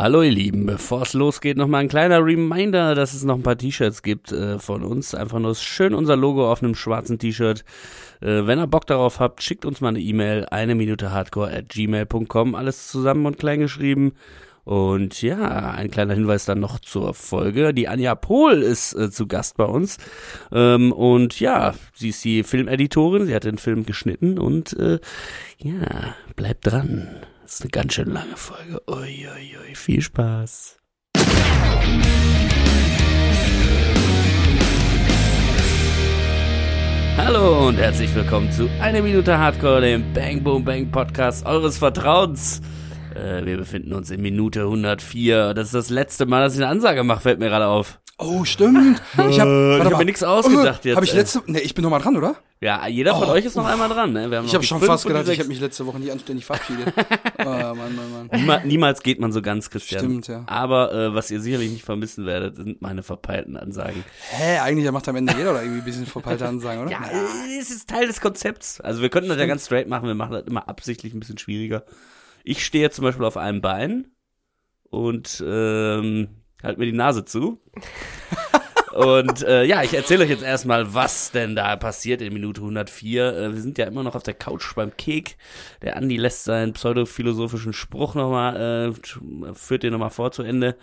Hallo ihr Lieben, bevor es losgeht, nochmal ein kleiner Reminder, dass es noch ein paar T-Shirts gibt äh, von uns. Einfach nur schön unser Logo auf einem schwarzen T-Shirt. Äh, wenn ihr Bock darauf habt, schickt uns mal eine E-Mail, eine Minute hardcore at gmail.com, alles zusammen und klein geschrieben. Und ja, ein kleiner Hinweis dann noch zur Folge. Die Anja Pohl ist äh, zu Gast bei uns. Ähm, und ja, sie ist die Filmeditorin, sie hat den Film geschnitten und äh, ja, bleibt dran. Das ist eine ganz schön lange Folge. Ui, ui, ui. Viel Spaß. Hallo und herzlich willkommen zu Eine Minute Hardcore, dem Bang Boom Bang Podcast eures Vertrauens. Äh, wir befinden uns in Minute 104. Das ist das letzte Mal, dass ich eine Ansage mache, fällt mir gerade auf. Oh, stimmt. Ich habe Äh, ich hab mir nichts ausgedacht jetzt. Habe ich ey. letzte Ne, ich bin noch mal dran, oder? Ja, jeder von Oh. euch ist noch einmal dran. Ne? Ich habe schon fast gedacht, ich habe mich letzte Woche nicht anständig verabschiedet. oh, Mann, Mann, Mann. Niemals, niemals geht man so ganz, Christian. Stimmt, ja. Aber äh, was ihr sicherlich nicht vermissen werdet, sind meine verpeilten Ansagen. Hä, eigentlich macht am Ende jeder oder irgendwie ein bisschen verpeilte Ansagen, oder? Ja, äh, es ist Teil des Konzepts. Also wir könnten das ja ganz straight machen, wir machen das immer absichtlich ein bisschen schwieriger. Ich stehe jetzt zum Beispiel auf einem Bein und ähm, halt mir die Nase zu. Und äh, ja, ich erzähle euch jetzt erstmal, was denn da passiert in Minute 104. Äh, wir sind ja immer noch auf der Couch beim Kek. Der Andi lässt seinen pseudophilosophischen Spruch nochmal, äh, führt den nochmal vor zu Ende.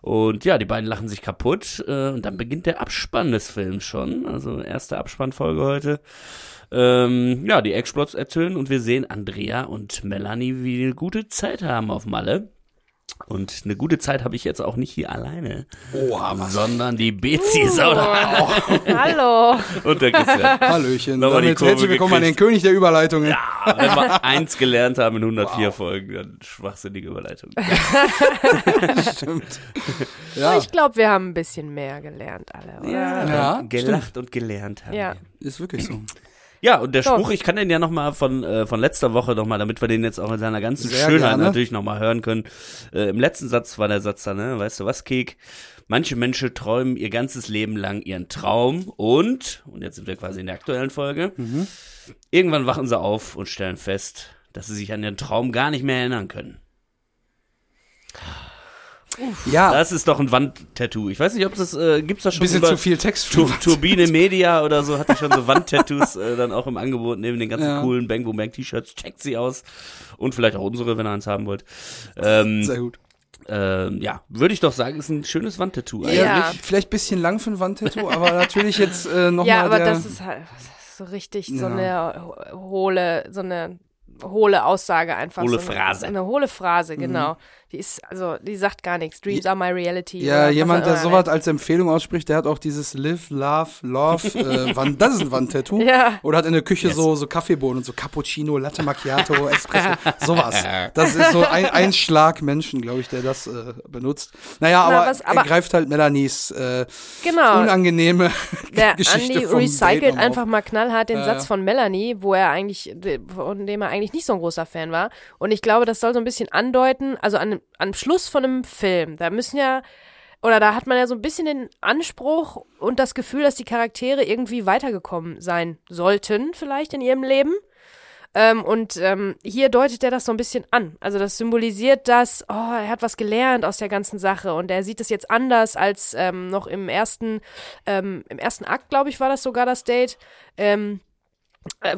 Und ja, die beiden lachen sich kaputt. Äh, und dann beginnt der Abspann des Films schon. Also erste Abspannfolge heute. Ähm, ja, die Explots erzählen und wir sehen Andrea und Melanie, wie eine gute Zeit haben auf Malle. Und eine gute Zeit habe ich jetzt auch nicht hier alleine, Oha, sondern die Bezi ist auch da. Hallo. Und der Christian. Hallöchen. Nochmal die Kurve herzlich willkommen an den gekriegt. König der Überleitungen. Ja, wenn wir eins gelernt haben in 104 Folgen, dann schwachsinnige Überleitung. Stimmt. Ja, Ich glaube, wir haben ein bisschen mehr gelernt alle, oder? Ja, gelacht und gelernt haben. Ja. wir. ist wirklich so. Ja, und der Doch. Spruch, ich kann den ja nochmal von, äh, von letzter Woche nochmal, damit wir den jetzt auch in seiner ganzen Sehr Schönheit gerne. natürlich nochmal hören können. Äh, Im letzten Satz war der Satz da, ne? Weißt du was, Kek? Manche Menschen träumen ihr ganzes Leben lang ihren Traum und, und jetzt sind wir quasi in der aktuellen Folge, Mhm. irgendwann wachen sie auf und stellen fest, dass sie sich an ihren Traum gar nicht mehr erinnern können. Ja, Das ist doch ein Wandtattoo. Ich weiß nicht, ob es das, äh, gibt's da ein schon bisschen über zu viel Text. für Tur. Turbine Media oder so hatte schon so Wandtattoos äh, dann auch im Angebot neben den ganzen Ja. coolen Bang Boom Bang T-Shirts. Checkt sie aus und vielleicht auch unsere, wenn ihr eins haben wollt. Ähm, Sehr gut. ähm, ja, würde ich doch sagen, ist ein schönes Wandtattoo. Ja. eigentlich. Vielleicht ein bisschen lang für ein Wandtattoo, aber natürlich jetzt äh, nochmal Ja, aber der... das ist halt das ist so richtig so Ja. eine ho- hohle, so eine hohle Aussage einfach. Hohle so eine, Phrase. Eine hohle Phrase, genau. Die ist, also, die sagt gar nichts. Dreams are my reality. Ja, jemand, der sowas als Empfehlung ausspricht, der hat auch dieses Live, Love, Love, äh, Wand, das ist ein Wandtattoo. Ja. Oder hat in der Küche Yes. so, so Kaffeebohnen und so Cappuccino, Latte Macchiato, Espresso, sowas. Das ist so ein, ein Schlag Menschen, glaube ich, der das äh, benutzt. Naja, Na, aber, was- aber- er greift halt Melanies äh, Genau. unangenehme Der Geschichte Andy recycelt einfach mal knallhart den Ja, Satz von Melanie, wo er eigentlich, von dem er eigentlich nicht so ein großer Fan war. Und ich glaube, das soll so ein bisschen andeuten, also an, am Schluss von einem Film, da müssen ja, oder da hat man ja so ein bisschen den Anspruch und das Gefühl, dass die Charaktere irgendwie weitergekommen sein sollten, vielleicht in ihrem Leben. Ähm, und ähm, hier deutet er das so ein bisschen an. Also das symbolisiert, dass, oh, er hat was gelernt aus der ganzen Sache und er sieht es jetzt anders als ähm, noch im ersten, ähm, im ersten Akt, glaube ich, war das sogar das Date, ähm, äh,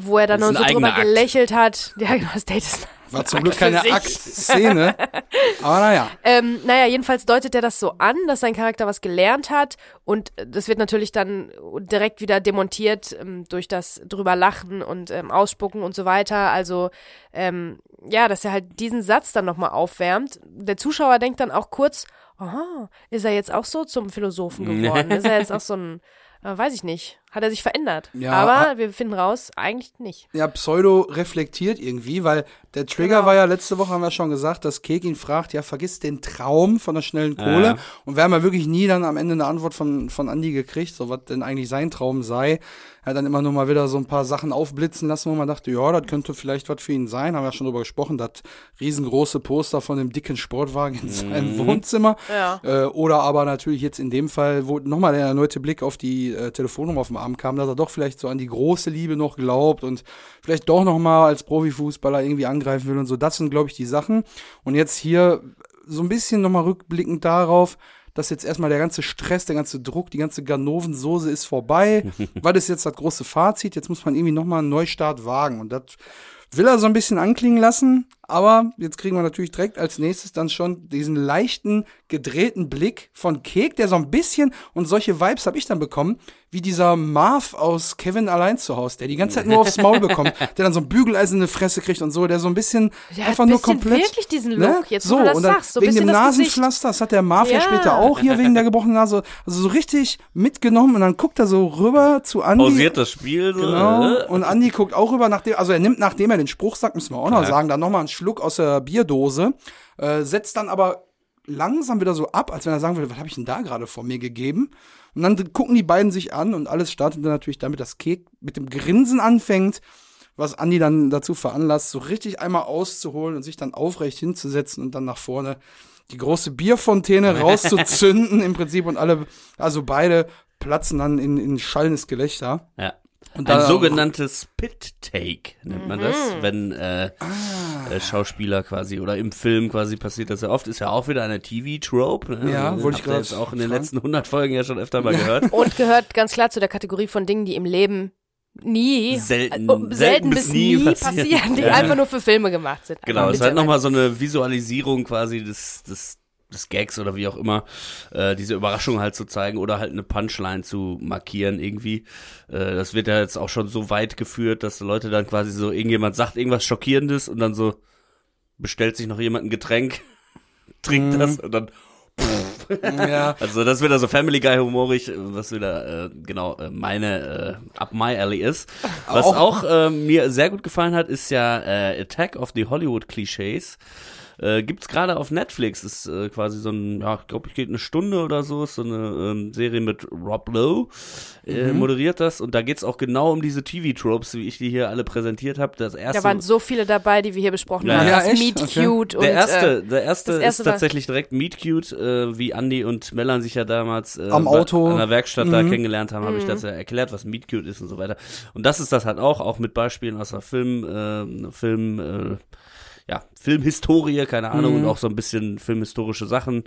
wo er dann noch so drüber Akt. gelächelt hat. Ja, genau, das Date ist War zum Glück keine. Aktszene. Aber naja. ähm, naja, jedenfalls deutet er das so an, dass sein Charakter was gelernt hat und äh, das wird natürlich dann direkt wieder demontiert ähm, durch das drüber lachen und ähm, ausspucken und so weiter. Also ähm, ja, dass er halt diesen Satz dann nochmal aufwärmt. Der Zuschauer denkt dann auch kurz, aha, ist er jetzt auch so zum Philosophen geworden? ist er jetzt auch so ein, äh, weiß ich nicht, hat er sich verändert? Ja, Aber ha- wir finden raus, eigentlich nicht. ja, pseudo reflektiert irgendwie, weil der Trigger Genau. war ja letzte Woche, haben wir schon gesagt, dass Kek ihn fragt, ja, vergiss den Traum von der schnellen Kohle. Ja. Und wir haben ja wirklich nie dann am Ende eine Antwort von, von Andy gekriegt, so was denn eigentlich sein Traum sei. Er hat dann immer nur mal wieder so ein paar Sachen aufblitzen lassen, wo man dachte, ja, das könnte vielleicht was für ihn sein. Haben wir ja schon drüber gesprochen, das riesengroße Poster von dem dicken Sportwagen in seinem Wohnzimmer. Ja. Äh, oder aber natürlich jetzt in dem Fall, wo nochmal der erneute Blick auf die äh, Telefonnummer auf dem Arm kam, dass er doch vielleicht so an die große Liebe noch glaubt und vielleicht doch nochmal als Profifußballer irgendwie angreifen will und so. Das sind, glaube ich, die Sachen. Und jetzt hier so ein bisschen nochmal rückblickend darauf, dass jetzt erstmal der ganze Stress, der ganze Druck, die ganze Ganovensoße ist vorbei. Was ist jetzt das große Fazit? Jetzt muss man irgendwie nochmal einen Neustart wagen. Und das will er so ein bisschen anklingen lassen. Aber jetzt kriegen wir natürlich direkt als nächstes dann schon diesen leichten, gedrehten Blick von Kek, der so ein bisschen, und solche Vibes habe ich dann bekommen, wie dieser Marv aus Kevin allein zu Hause, der die ganze Zeit nur aufs Maul bekommt, der dann so ein Bügeleisen in die Fresse kriegt und so, der so ein bisschen Der hat einfach ein nur bisschen komplett. wirklich diesen ne? Look, jetzt wo so, du das und dann sagst, so wegen dem. Nasenpflaster, das hat der Marv ja. Ja. später auch hier wegen der gebrochenen Nase. Also so richtig mitgenommen und dann guckt er so rüber zu Andi. Pausiert das Spiel so. Genau. äh, Und Andi guckt auch rüber, nachdem, also er nimmt, nachdem er den Spruch sagt, müssen wir auch noch Klar. sagen, dann nochmal einen Schluck aus der Bierdose, äh, setzt dann aber langsam wieder so ab, als wenn er sagen würde, was habe ich denn da gerade vor mir gegeben? Und dann gucken die beiden sich an und alles startet dann natürlich damit, dass Kek mit dem Grinsen anfängt, was Andi dann dazu veranlasst, so richtig einmal auszuholen und sich dann aufrecht hinzusetzen und dann nach vorne die große Bierfontäne rauszuzünden im Prinzip und alle, also beide platzen dann in, in schallendes Gelächter. Ja. Und Ein sogenanntes Pit-Take nennt man das, Mhm. wenn äh, Ah. äh, Schauspieler quasi oder im Film quasi passiert das ja oft, ist ja auch wieder eine TV-Trope. Ne? Ja, Also, wollte ich jetzt auch in den fragen. letzten 100 Folgen ja schon öfter mal gehört. Und gehört ganz klar zu der Kategorie von Dingen, die im Leben nie, Selten- äh, selten, bis nie passieren, die Ja. einfach nur für Filme gemacht sind. Genau, es ist halt nochmal so eine Visualisierung quasi des, des, des Gags oder wie auch immer, äh, diese Überraschung halt zu zeigen oder halt eine Punchline zu markieren irgendwie. Äh, das wird ja jetzt auch schon so weit geführt, dass Leute dann quasi so, irgendjemand sagt irgendwas Schockierendes und dann so bestellt sich noch jemand ein Getränk, trinkt Mhm. das und dann Ja. also das wird also Family Guy humorig, was wieder äh, genau äh, meine äh, up my alley ist. Was Auch- auch, äh, mir sehr gut gefallen hat, ist ja äh, Attack of the Hollywood Clichés. Äh, gibt's gerade auf Netflix, ist äh, quasi so ein, ja, ich glaube, ich geht eine Stunde oder so, ist so eine ähm, Serie mit Rob Lowe, äh, Mhm. moderiert das und da geht's auch genau um diese TV-Tropes, wie ich die hier alle präsentiert habe. Das erste Da waren so viele dabei, die wir hier besprochen Ja, haben. ja, das echt? Meet Okay. Cute und der erste, äh, der erste, erste ist tatsächlich direkt Meet Cute, äh, wie Andy und Mellan sich ja damals äh, Am Auto. an der Werkstatt da Mhm. kennengelernt haben, habe ich das ja erklärt, was Meet Cute ist und so weiter. Und das ist das halt auch, auch mit Beispielen aus der Film, äh, Film, äh, ja, Filmhistorie, keine Ahnung, Mhm. und auch so ein bisschen filmhistorische Sachen,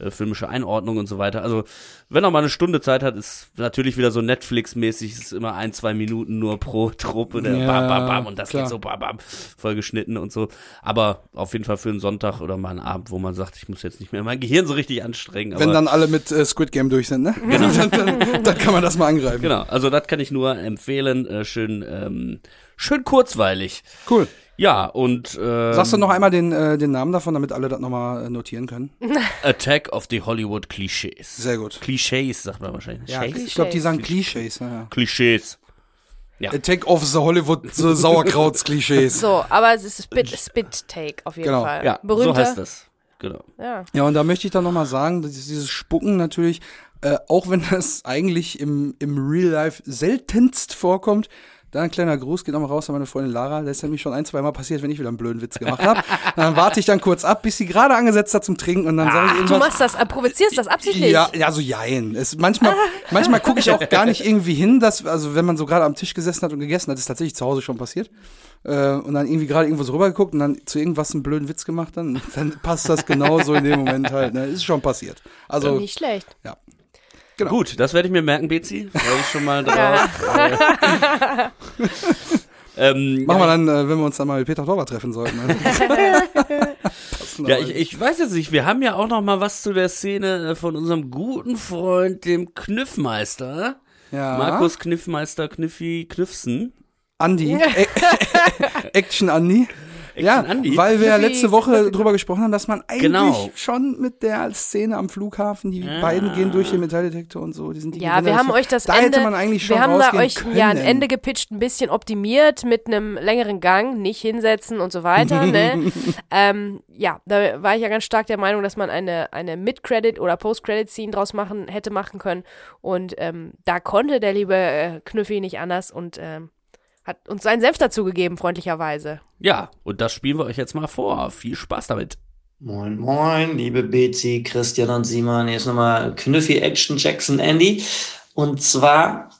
äh, filmische Einordnung und so weiter. Also, wenn er mal eine Stunde Zeit hat, ist natürlich wieder so Netflix-mäßig, ist immer ein, zwei Minuten nur pro Truppe, der Ja, bam, bam, bam, und das klar. geht so bam, bam, voll geschnitten und so. Aber auf jeden Fall für einen Sonntag oder mal einen Abend, wo man sagt, ich muss jetzt nicht mehr mein Gehirn so richtig anstrengen. Wenn dann alle mit äh, Squid Game durch sind, ne? Genau. dann, dann, dann kann man das mal angreifen. Genau, also das kann ich nur empfehlen. Äh, schön, ähm, schön kurzweilig. Cool. Ja, und ähm, Sagst du noch einmal den, äh, den Namen davon, damit alle das nochmal äh, notieren können? Attack of the Hollywood Clichés. Sehr gut. Klischees, sagt man wahrscheinlich. Ja, ich glaube, die sagen Klischees. Ja, ja. Klischees. Attack of the Hollywood the Sauerkrauts-Klischees. so, aber es ist Spit, Spit Take auf jeden Genau. Fall. Ja, Berühmter. so heißt das. Genau. Ja. Ja, und da möchte ich dann nochmal sagen, dass dieses Spucken natürlich, äh, auch wenn das eigentlich im, im Real Life seltenst vorkommt, da ein kleiner Gruß geht nochmal raus an meine Freundin Lara. Das ist nämlich schon ein, zwei Mal passiert, wenn ich wieder einen blöden Witz gemacht habe. dann warte ich dann kurz ab, bis sie gerade angesetzt hat zum Trinken und dann sage ich Du machst das, äh, provozierst das absichtlich. Ja, ja, so jein. Es, manchmal manchmal gucke ich auch gar nicht irgendwie hin, dass, also wenn man so gerade am Tisch gesessen hat und gegessen hat, ist tatsächlich zu Hause schon passiert. Äh, und dann irgendwie gerade irgendwo so rüber geguckt und dann zu irgendwas einen blöden Witz gemacht, dann, dann passt das genauso in dem Moment halt. Ne? Ist schon passiert. Also, Nicht schlecht. Genau. Gut, das werde ich mir merken, Bezi. Freue ich schon mal drauf. ähm, machen wir dann, äh, wenn wir uns dann mal mit Peter Torwart treffen sollten. Passend Ja, ich, ich weiß jetzt nicht, wir haben ja auch noch mal was zu der Szene äh, von unserem guten Freund, dem Kniffmeister. ja. Markus Kniffmeister Kniffi Kniffsen. Andi. Action Andi. Ja, Andi. weil wir ja letzte Woche drüber gesprochen haben, dass man eigentlich Genau. schon mit der Szene am Flughafen, die Ah. beiden gehen durch den Metalldetektor und so, die sind die Ja, wir Gewinner. haben euch das da Ende, hätte man eigentlich schon wir haben da euch können. ja ein Ende gepitcht, ein bisschen optimiert mit einem längeren Gang, nicht hinsetzen und so weiter. ne? ähm, ja, da war ich ja ganz stark der Meinung, dass man eine, eine Mid-Credit- oder Post-Credit-Scene draus machen, hätte machen können. Und ähm, da konnte der liebe äh, Knüffi nicht anders und ähm, hat uns seinen Senf dazu gegeben, freundlicherweise. Ja, und das spielen wir euch jetzt mal vor. Viel Spaß damit. Moin, moin, liebe Bezi, Christian und Simon. Hier ist nochmal Knüffi Action Jackson Andy. Und zwar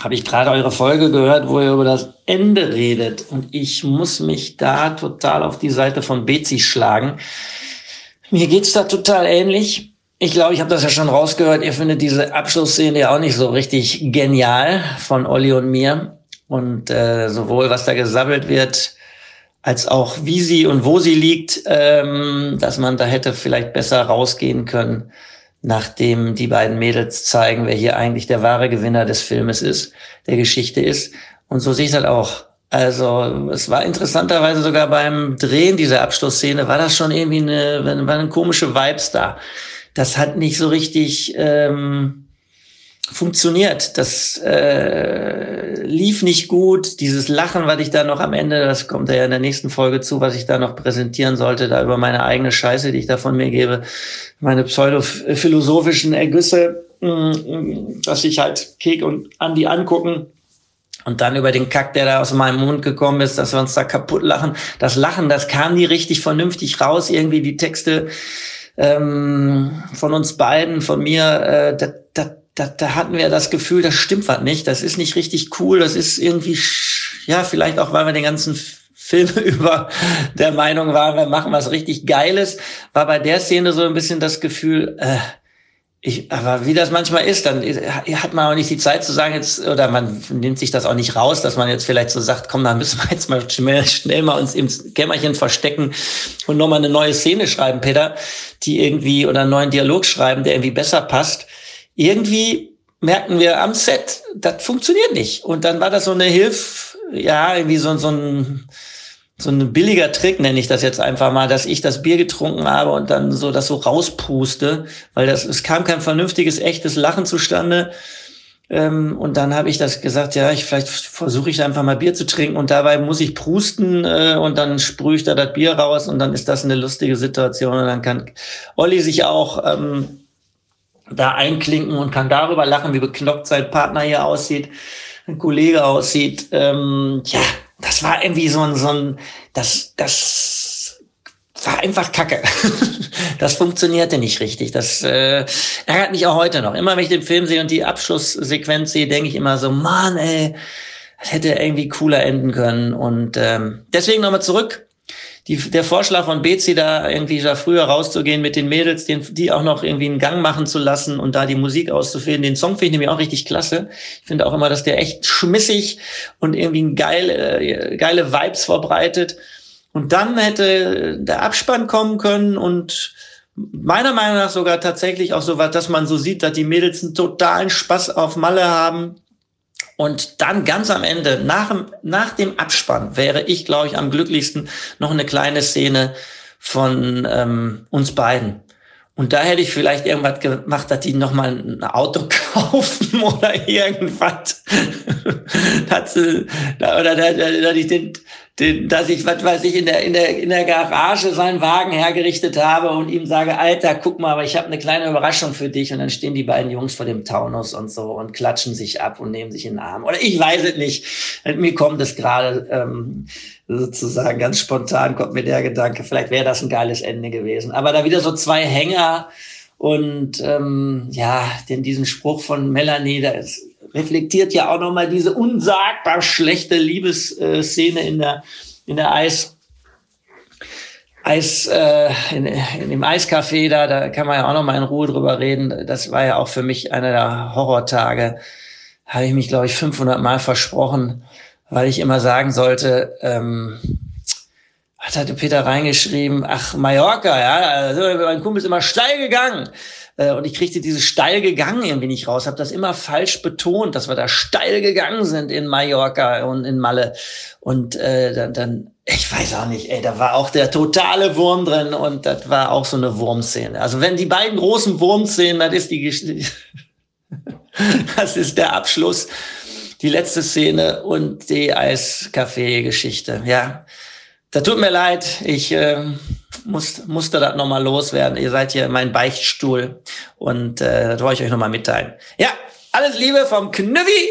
habe ich gerade eure Folge gehört, wo ihr über das Ende redet. Und ich muss mich da total auf die Seite von Bezi schlagen. Mir geht's da total ähnlich. Ich glaube, ich habe das ja schon rausgehört. Ihr findet diese Abschlussszene ja auch nicht so richtig genial von Olli und mir. Und äh, sowohl was da gesammelt wird, als auch wie sie und wo sie liegt, ähm, dass man da hätte vielleicht besser rausgehen können, nachdem die beiden Mädels zeigen, wer hier eigentlich der wahre Gewinner des Filmes ist, der Geschichte ist. Und so sehe ich das auch. Also es war interessanterweise sogar beim Drehen dieser Abschlussszene, war das schon irgendwie eine, war eine komische Vibes da. Das hat nicht so richtig ähm, funktioniert. Das äh, lief nicht gut. Dieses Lachen, was ich da noch am Ende, das kommt ja in der nächsten Folge zu, was ich da noch präsentieren sollte, da über meine eigene Scheiße, die ich da von mir gebe, meine pseudo-philosophischen Ergüsse, mm, mm, dass sich halt Kek und Andi angucken und dann über den Kack, der da aus meinem Mund gekommen ist, dass wir uns da kaputt lachen. Das Lachen, das kam nie richtig vernünftig raus. Irgendwie die Texte ähm, von uns beiden, von mir, äh, da, da, da, da hatten wir das Gefühl, das stimmt was nicht. Das ist nicht richtig cool. Das ist irgendwie, ja, vielleicht auch, weil wir den ganzen Film über der Meinung waren, wir machen was richtig Geiles, war bei der Szene so ein bisschen das Gefühl, äh, ich, aber wie das manchmal ist, dann hat man auch nicht die Zeit zu sagen jetzt, oder man nimmt sich das auch nicht raus, dass man jetzt vielleicht so sagt, komm, dann müssen wir jetzt mal schnell, schnell mal uns im Kämmerchen verstecken und nochmal eine neue Szene schreiben, Peter, die irgendwie, oder einen neuen Dialog schreiben, der irgendwie besser passt. Irgendwie merken wir am Set, das funktioniert nicht. Und dann war das so eine Hilfe, ja, irgendwie so, so ein, so ein billiger Trick, nenne ich das jetzt einfach mal, dass ich das Bier getrunken habe und dann so das so rauspuste, weil das, es kam kein vernünftiges, echtes Lachen zustande. Ähm, und dann habe ich das gesagt, ja, ich vielleicht versuche ich einfach mal Bier zu trinken und dabei muss ich prusten äh, und dann sprühe ich da das Bier raus und dann ist das eine lustige Situation und dann kann Olli sich auch ähm, da einklinken und kann darüber lachen, wie beknoppt sein Partner hier aussieht, ein Kollege aussieht. Ähm, ja, das war irgendwie so ein, so ein, das, das war einfach Kacke. das funktionierte nicht richtig. Das äh, ärgert mich auch heute noch. Immer wenn ich den Film sehe und die Abschlusssequenz sehe, denke ich immer so, Mann, ey, das hätte irgendwie cooler enden können. Und ähm, deswegen nochmal zurück die, der Vorschlag von Bezi da irgendwie da früher rauszugehen mit den Mädels, den, die auch noch irgendwie einen Gang machen zu lassen und da die Musik auszufäden, den Song finde ich nämlich auch richtig klasse. Ich finde auch immer, dass der echt schmissig und irgendwie geil, äh, geile Vibes verbreitet. Und dann hätte der Abspann kommen können und meiner Meinung nach sogar tatsächlich auch so was, dass man so sieht, dass die Mädels einen totalen Spaß auf Malle haben und dann ganz am Ende, nach, nach dem Abspann, wäre ich, glaube ich, am glücklichsten noch eine kleine Szene von ähm, uns beiden. Und da hätte ich vielleicht irgendwas gemacht, dass die nochmal ein Auto kaufen oder irgendwas. dass, oder dass ich den, dass ich, was weiß ich, in der, in der, in der Garage seinen Wagen hergerichtet habe und ihm sage, Alter, guck mal, aber ich habe eine kleine Überraschung für dich. Und dann stehen die beiden Jungs vor dem Taunus und so und klatschen sich ab und nehmen sich in den Arm. Oder ich weiß es nicht. Mir kommt es gerade ähm, sozusagen ganz spontan, kommt mir der Gedanke, vielleicht wäre das ein geiles Ende gewesen. Aber da wieder so zwei Hänger und ähm, ja, denn diesen Spruch von Melanie, da ist reflektiert ja auch nochmal diese unsagbar schlechte Liebesszene in der, in der Eis, Eis, äh, in, in dem Eiscafé da, da kann man ja auch nochmal in Ruhe drüber reden. Das war ja auch für mich einer der Horrortage. Habe ich mich, glaube ich, 500 Mal versprochen, weil ich immer sagen sollte, ähm, was hatte Peter reingeschrieben? Ach, Mallorca, ja, also mein Kumpel ist immer steil gegangen. Äh, und ich kriegte dieses steil gegangen irgendwie nicht raus, habe das immer falsch betont, dass wir da steil gegangen sind in Mallorca und in Malle. Und äh, dann, dann, ich weiß auch nicht, ey, da war auch der totale Wurm drin und das war auch so eine Wurmszene. Also wenn die beiden großen Wurmszenen, das ist die Geschichte, das ist der Abschluss, die letzte Szene und die Eiscafé-Geschichte. Ja, da tut mir leid, ich äh, muss, musste das nochmal loswerden. Ihr seid hier mein Beichtstuhl und äh, das wollte ich euch nochmal mitteilen. Ja, alles Liebe vom Knüffi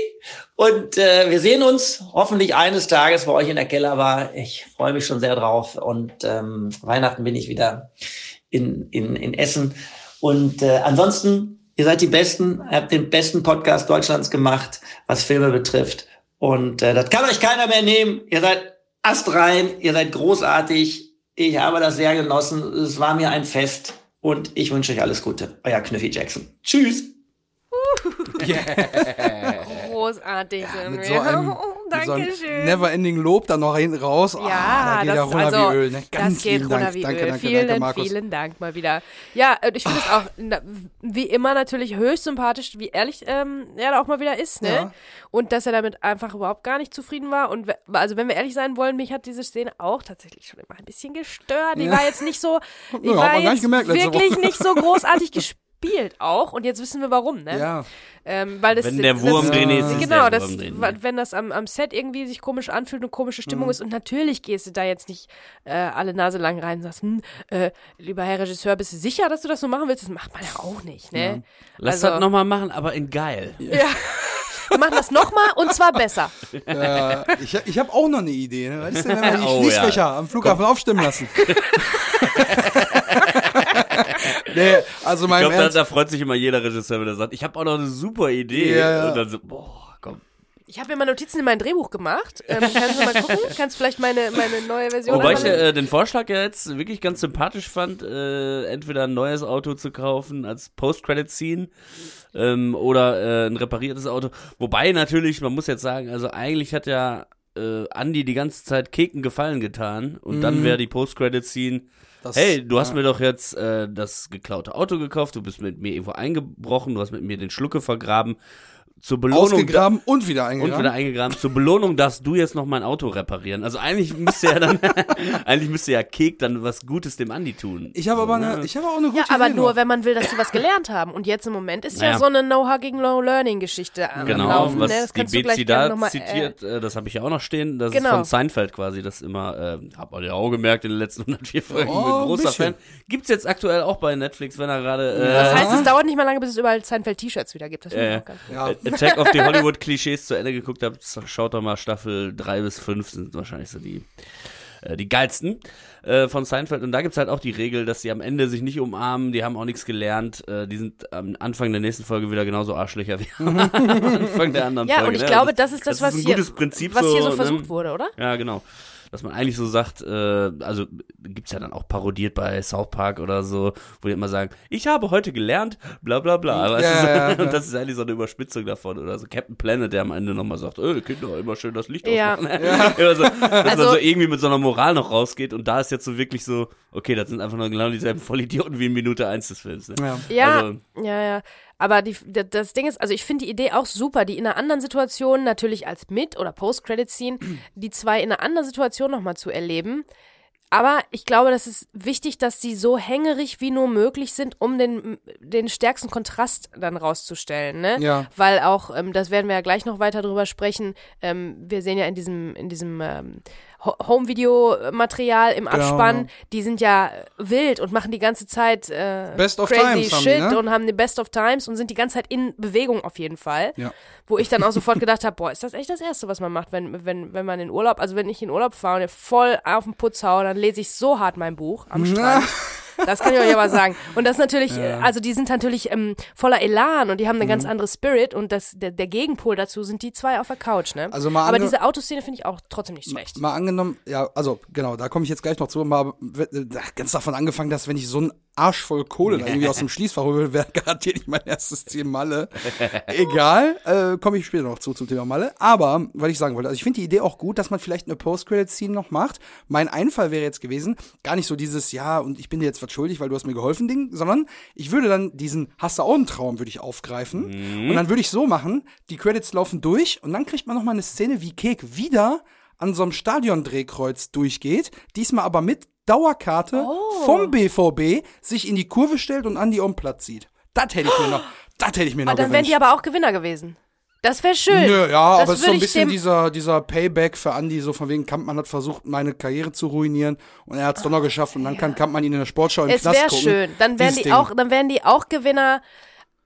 und äh, wir sehen uns hoffentlich eines Tages bei euch in der Keller war. Ich freue mich schon sehr drauf und ähm, Weihnachten bin ich wieder in, in, in Essen. Und äh, ansonsten, ihr seid die Besten, habt den besten Podcast Deutschlands gemacht, was Filme betrifft. Und äh, das kann euch keiner mehr nehmen. Ihr seid astrein, ihr seid großartig. Ich habe das sehr genossen. Es war mir ein Fest. Und ich wünsche euch alles Gute. Euer Knüffi Jackson. Tschüss. Großartig. Mit so einem, oh, mit so einem Dankeschön. Never-ending Lob dann noch hinten raus. Ja, ah, da geht das, er runter also, wie Öl. Ne? Ganz das geht runter Dank. wie danke, Öl. danke, vielen, danke, Markus. vielen Dank mal wieder. Ja, äh, ich finde es auch wie immer natürlich höchst sympathisch, wie ehrlich ähm, er da auch mal wieder ist, ne? Ja. Und dass er damit einfach überhaupt gar nicht zufrieden war. Und also wenn wir ehrlich sein wollen, mich hat diese Szene auch tatsächlich schon immer ein bisschen gestört. Die Ja. war jetzt nicht so, die Ja, war jetzt gemerkt wirklich nicht so großartig gespielt auch. Und jetzt wissen wir warum, ne? Ja, Ähm, weil das, Wenn der Wurm das, drin ist, Genau, der das, wenn das am, am Set irgendwie sich komisch anfühlt, eine komische Stimmung Mhm. ist und natürlich gehst du da jetzt nicht äh, alle Nase lang rein und sagst, hm, äh, lieber Herr Regisseur, bist du sicher, dass du das so machen willst? Das macht man ja auch nicht, ne? Lass Also- das nochmal machen, aber in geil. Ja. Wir machen das nochmal und zwar besser. äh, ich, ich habe auch noch eine Idee. Ne? Was ist denn, wenn wir die Oh, Schließfächer ja. am Flughafen aufstimmen lassen? nee, also Ich mein glaube, da, da freut sich immer jeder Regisseur, wenn er sagt, ich habe auch noch eine super Idee. Ja, ja. Und dann so, boah, komm. Ich habe mir mal Notizen in mein Drehbuch gemacht. Ähm, kannst du mal gucken? Kannst vielleicht meine, meine neue Version Wobei ich äh, den Vorschlag ja jetzt wirklich ganz sympathisch fand, äh, entweder ein neues Auto zu kaufen als Post-Credit-Scene ähm, oder äh, ein repariertes Auto. Wobei natürlich, man muss jetzt sagen, also eigentlich hat ja äh, Andy die ganze Zeit Keken Gefallen getan und dann wäre die Post-Credit-Scene Das- Hey, du hast ja. mir doch jetzt äh, das geklaute Auto gekauft, du bist mit mir irgendwo eingebrochen, du hast mit mir den Schlucke vergraben. Zur Belohnung ausgegraben und wieder und eingegraben. wieder eingegraben. Zur Belohnung darfst du jetzt noch mein Auto reparieren. Also eigentlich müsste ja dann, eigentlich müsste ja Kek dann was Gutes dem Andi tun. ich habe aber So, eine, ne? ich habe auch eine gute Ja, aber Idee nur, noch. wenn man will, dass die was gelernt haben. Und jetzt im Moment ist ja Naja. so eine No-Hugging, No-Learning-Geschichte am Genau, Laufen. was ne? Das die gerne da mal, zitiert, äh, das habe ich ja auch noch stehen. Das Genau. ist von Seinfeld quasi, das immer, äh, hab man ja auch gemerkt in den letzten 104 Folgen, Oh, bin ein großer bisschen. Fan. Gibt's jetzt aktuell auch bei Netflix, wenn er gerade Äh, äh, das heißt, es dauert nicht mal lange, bis es überall Seinfeld-T-Shirts wieder gibt. Das Ja, ganz ja. Attack of the Hollywood Klischees zu Ende geguckt habt, schaut doch mal Staffel 3 bis 5 sind wahrscheinlich so die äh, die geilsten äh, von Seinfeld und da gibt's halt auch die Regel, dass sie am Ende sich nicht umarmen, die haben auch nichts gelernt, äh, die sind am Anfang der nächsten Folge wieder genauso Arschlöcher wie am Anfang der anderen Ja, Folge. und ich ne? glaube, das ist das, das was, ist hier, gutes Prinzip was hier so, ne? versucht wurde, oder? Ja, genau. Dass man eigentlich so sagt, äh, also gibt's ja dann auch parodiert bei South Park oder so, wo die immer sagen, ich habe heute gelernt, bla bla bla. Weißt Ja, ja, ja. Und das ist eigentlich so eine Überspitzung davon. Oder so Captain Planet, der am Ende nochmal sagt, äh, Kinder, immer schön das Licht Ja. ausmachen. Ja. so, dass man Also- so irgendwie mit so einer Moral noch rausgeht und da ist jetzt so wirklich so, okay, das sind einfach nur genau dieselben Vollidioten wie in Minute 1 des Films. Ne? Ja. Ja, Also, ja, ja. Aber die, das Ding ist, also ich finde die Idee auch super, die in einer anderen Situation, natürlich als Mit- oder Post-Credit-Scene, die zwei in einer anderen Situation nochmal zu erleben. Aber ich glaube, das ist wichtig, dass sie so hängerig wie nur möglich sind, um den, den stärksten Kontrast dann rauszustellen, ne? Ja. Weil auch, ähm, das werden wir ja gleich noch weiter drüber sprechen, ähm, wir sehen ja in diesem, in diesem ähm, Home-Video-Material im Abspann, Genau. die sind ja wild und machen die ganze Zeit äh, Best of crazy Times haben die, Shit ne? und haben die Best of Times und sind die ganze Zeit in Bewegung auf jeden Fall. Ja. Wo ich dann auch sofort gedacht habe, boah, ist das echt das Erste, was man macht, wenn, wenn, wenn man in Urlaub, also wenn ich in Urlaub fahre und voll auf den Putz haue, dann lese ich so hart mein Buch am Strand. Das kann ich euch aber sagen. Und das natürlich, äh, also die sind natürlich ähm, voller Elan und die haben eine Mhm. ganz andere Spirit und das, der, der Gegenpol dazu sind die zwei auf der Couch, ne? Also mal aber diese Autoszene finde ich auch trotzdem nicht schlecht. Mal angenommen, ja, also genau, da komme ich jetzt gleich noch zu, mal ganz davon angefangen, dass wenn ich so einen Arsch voll Kohle da irgendwie aus dem Schließfach holen wäre garantiert nicht mein erstes Ziel Malle. Egal, äh, komme ich später noch zu zum Thema Malle. Aber, weil ich sagen wollte, also ich finde die Idee auch gut, dass man vielleicht eine Post-Credit-Scene noch macht. Mein Einfall wäre jetzt gewesen, gar nicht so dieses, ja, und ich bin dir jetzt was schuldig, weil du hast mir geholfen, Ding, sondern ich würde dann diesen Hast du auch einen Traum, würde ich aufgreifen. Und dann würde ich so machen, die Credits laufen durch und dann kriegt man noch mal eine Szene, wie Kek wieder an so einem Stadiondrehkreuz durchgeht, diesmal aber mit Dauerkarte vom BVB sich in die Kurve stellt und an die Umplatz zieht. Das hätte ich mir noch, das hätte ich mir noch Und dann wären gewünscht. die aber auch Gewinner gewesen. Das wäre schön. Nö, ja, das aber es ist so ein bisschen dieser, dieser Payback für Andy, so von wegen Kampmann hat versucht, meine Karriere zu ruinieren und er hat es doch noch geschafft und dann kann Kampmann ihn in der Sportschau im Es Knast wäre gucken. schön. Dann wären die Ding. auch, dann wären die auch Gewinner.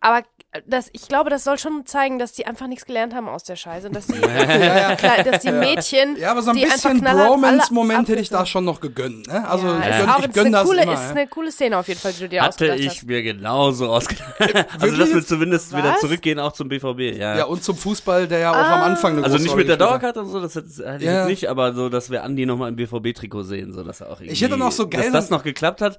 Aber das, ich glaube, das soll schon zeigen, dass die einfach nichts gelernt haben aus der Scheiße. Und dass die, Klar, dass die Mädchen. Ja, aber so ein die einfach bisschen Bromance-Moment hätte ich da schon noch gegönnt. Ne? Also ja, ich ist gönn, auch ich ist gönn eine, das coole, immer. ist ja. eine coole Szene auf jeden Fall, die du dir Hatte ich hast. mir genauso ausgedacht. also, dass wir zumindest wieder Was? zurückgehen, auch zum BVB. Ja, Ja, und zum Fußball, der ja auch Ah. am Anfang eine Also nicht mit der. Dauerkarte und so, das hätte hätte ich Ja. jetzt nicht, aber so, dass wir Andi nochmal im BVB-Trikot sehen, so dass er auch irgendwie, Ich hätte noch so geil- dass das noch geklappt hat.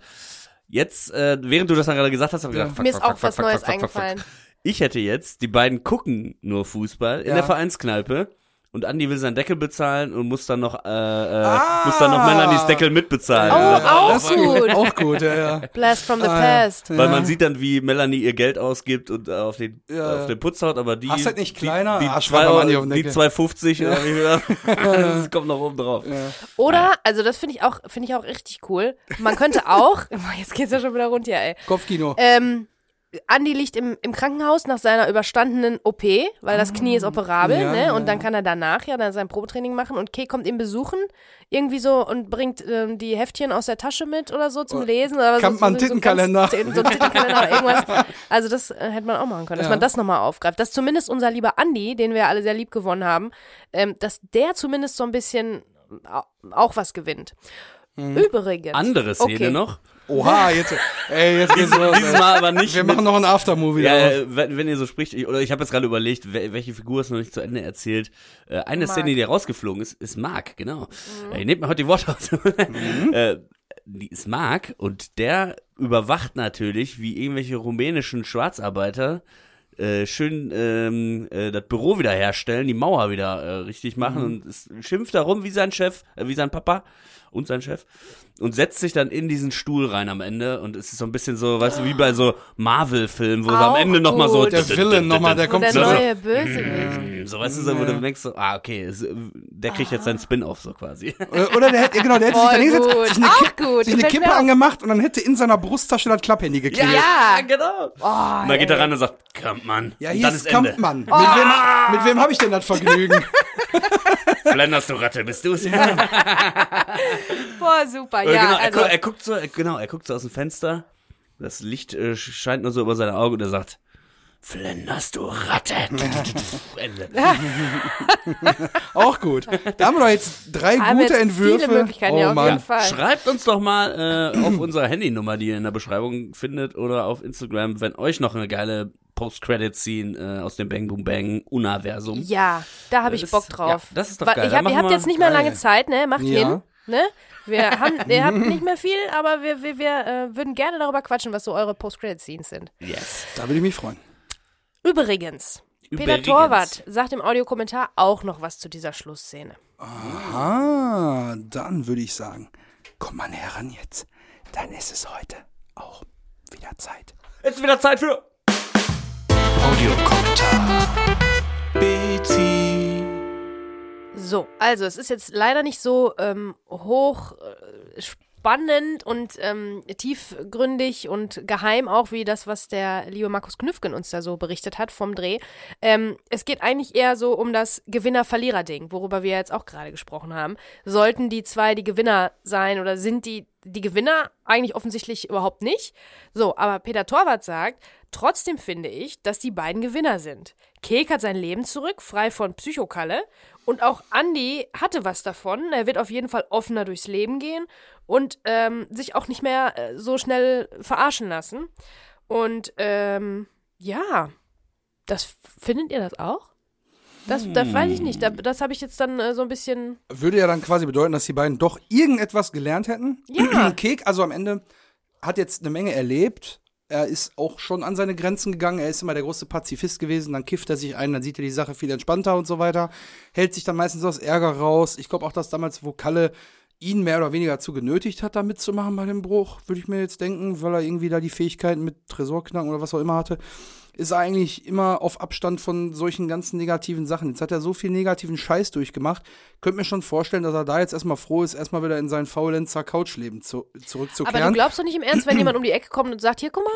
Jetzt, äh, während du das dann gerade gesagt hast, habe ich Ja. gedacht, fuck, Mir ist fuck, auch fuck, was fuck, Neues fuck, fuck, fuck, fuck. eingefallen. Ich hätte jetzt, die beiden gucken nur Fußball in Ja. der Vereinskneipe und Andi will seinen Deckel bezahlen und muss dann noch, äh, äh, Ah. muss dann noch Melanies Deckel mitbezahlen. Oh, Weil- auch Das ist gut. Auch gut, ja, ja. Blast from the Ah, ja. past. Weil Ja. man sieht dann, wie Melanie ihr Geld ausgibt und äh, auf den, Ja. auf den Putz haut, aber die. Hast das nicht die- kleiner? Die, Ah, zwei, schreib mal Andi auf die Deckel. 2,50 oder wie das kommt noch oben drauf. Oder, also das finde ich auch, finde ich auch richtig cool. Man könnte auch, jetzt geht's ja schon wieder runter, ey. Kopfkino. Ähm, Andi liegt im, im Krankenhaus nach seiner überstandenen OP, weil das Knie ist operabel, Ja, ne? ja, Und dann kann er danach ja dann sein Probetraining machen und Kay kommt ihn besuchen, irgendwie so und bringt ähm, die Heftchen aus der Tasche mit oder so zum Lesen. Oder Kann so, man so, so, Tittenkalender. So, ein Tittenkalender oder irgendwas. Also das äh, hätte man auch machen können, dass Ja. man das nochmal aufgreift. Dass zumindest unser lieber Andi, den wir alle sehr lieb gewonnen haben, ähm, dass der zumindest so ein bisschen au- auch was gewinnt. Übrigens. Andere Szene Okay. noch. Oha, jetzt, ey, jetzt geht's los. Dieses. Mal aber nicht. Wir machen noch ein Aftermovie. ja, äh, wenn, wenn ihr so spricht, ich, oder ich habe jetzt gerade überlegt, wel- welche Figur ist noch nicht zu Ende erzählt. Äh, eine Mark. Szene, die rausgeflogen ist, ist Mark, genau. Mhm. Äh, ihr nehmt mir heute die Worte aus. äh, die ist Mark und der überwacht natürlich, wie irgendwelche rumänischen Schwarzarbeiter äh, schön ähm, äh, das Büro wiederherstellen, die Mauer wieder äh, richtig machen Mhm. und es schimpft darum wie sein Chef, äh, wie sein Papa und sein Chef und setzt sich dann in diesen Stuhl rein am Ende und es ist so ein bisschen so, weißt du, wie bei so Marvel-Filmen, wo sie am Ende nochmal so. Der Villain nochmal, der kommt der so. neue Bösewicht. so, weißt du, so, wo du denkst so, ah, okay, es, der kriegt jetzt seinen Spin-off so quasi. Oder, oder der hätte, ja, genau, der hätte sich hingesetzt, gut. sich eine, Kippe angemacht und dann hätte in seiner Brusttasche das Klapphandy geklingelt. Ja. genau. Oh, Und dann geht er ran und sagt, Kampmann. Ja, hier ist. Kampmann. Mit wem, mit wem habe ich denn das Vergnügen? Flanders, du Ratte, bist du's? Boah, super. Oder Ja, genau, er, also, gu- er guckt so, er- genau, er guckt so aus dem Fenster. Das Licht äh, scheint nur so über seine Augen und er sagt, Flanders, du Ratte. Ende. Auch gut. Da haben wir doch jetzt drei Haben gute jetzt Entwürfe. viele Möglichkeiten, oh ja, auf Mann. jeden Fall. Schreibt uns doch mal äh, auf unserer Handynummer, die ihr in der Beschreibung findet, oder auf Instagram, wenn euch noch eine geile Post-Credit-Scene äh, aus dem Bang Boom Bang Universum. ja, da habe ich Bock drauf. ja, das ist doch geil. Hab, ihr habt jetzt nicht mehr lange. Zeit, ne? Macht Ja. hin. Ne? Wir haben, ihr habt nicht mehr viel, aber wir, wir, wir äh, würden gerne darüber quatschen, was so eure Post-Credit-Scenes sind. Yes. Da würde ich mich freuen. Übrigens, Peter Übrigens. Torwart sagt im Audiokommentar auch noch was zu dieser Schlussszene. Ah, dann würde ich sagen, komm mal näher ran jetzt. Dann ist es heute auch wieder Zeit. Jetzt ist wieder Zeit für Audiokommentar. Bezi. So, also es ist jetzt leider nicht so ähm, hoch äh, spannend und ähm, tiefgründig und geheim auch wie das, was der liebe Markus Knüffgen uns da so berichtet hat vom Dreh. Ähm, es geht eigentlich eher so um das Gewinner-Verlierer-Ding, worüber wir jetzt auch gerade gesprochen haben. Sollten die zwei die Gewinner sein oder sind die die Gewinner eigentlich offensichtlich überhaupt nicht. So, aber Peter Torwart sagt, trotzdem finde ich, dass die beiden Gewinner sind. Kek hat sein Leben zurück, frei von Psychokalle. Und auch Andy hatte was davon. Er wird auf jeden Fall offener durchs Leben gehen und ähm, sich auch nicht mehr äh, so schnell verarschen lassen. Und ähm, ja, das findet ihr das auch? Das, das weiß ich nicht. Da, das habe ich jetzt dann äh, so ein bisschen. Würde ja dann quasi bedeuten, dass die beiden doch irgendetwas gelernt hätten. Ja. Kek, also am Ende, hat jetzt eine Menge erlebt. Er ist auch schon an seine Grenzen gegangen. Er ist immer der große Pazifist gewesen. Dann kifft er sich ein, dann sieht er die Sache viel entspannter und so weiter. Hält sich dann meistens aus Ärger raus. Ich glaube auch, dass damals, wo Kalle ihn mehr oder weniger dazu genötigt hat, da mitzumachen bei dem Bruch, würde ich mir jetzt denken, weil er irgendwie da die Fähigkeiten mit Tresorknacken oder was auch immer hatte, ist er eigentlich immer auf Abstand von solchen ganzen negativen Sachen. Jetzt hat er so viel negativen Scheiß durchgemacht. Könnt mir schon vorstellen, dass er da jetzt erstmal froh ist, erstmal wieder in sein Faulenzer Couchleben zu, Aber zurückzukehren. du glaubst doch nicht im Ernst, wenn jemand um die Ecke kommt und sagt, hier, guck mal,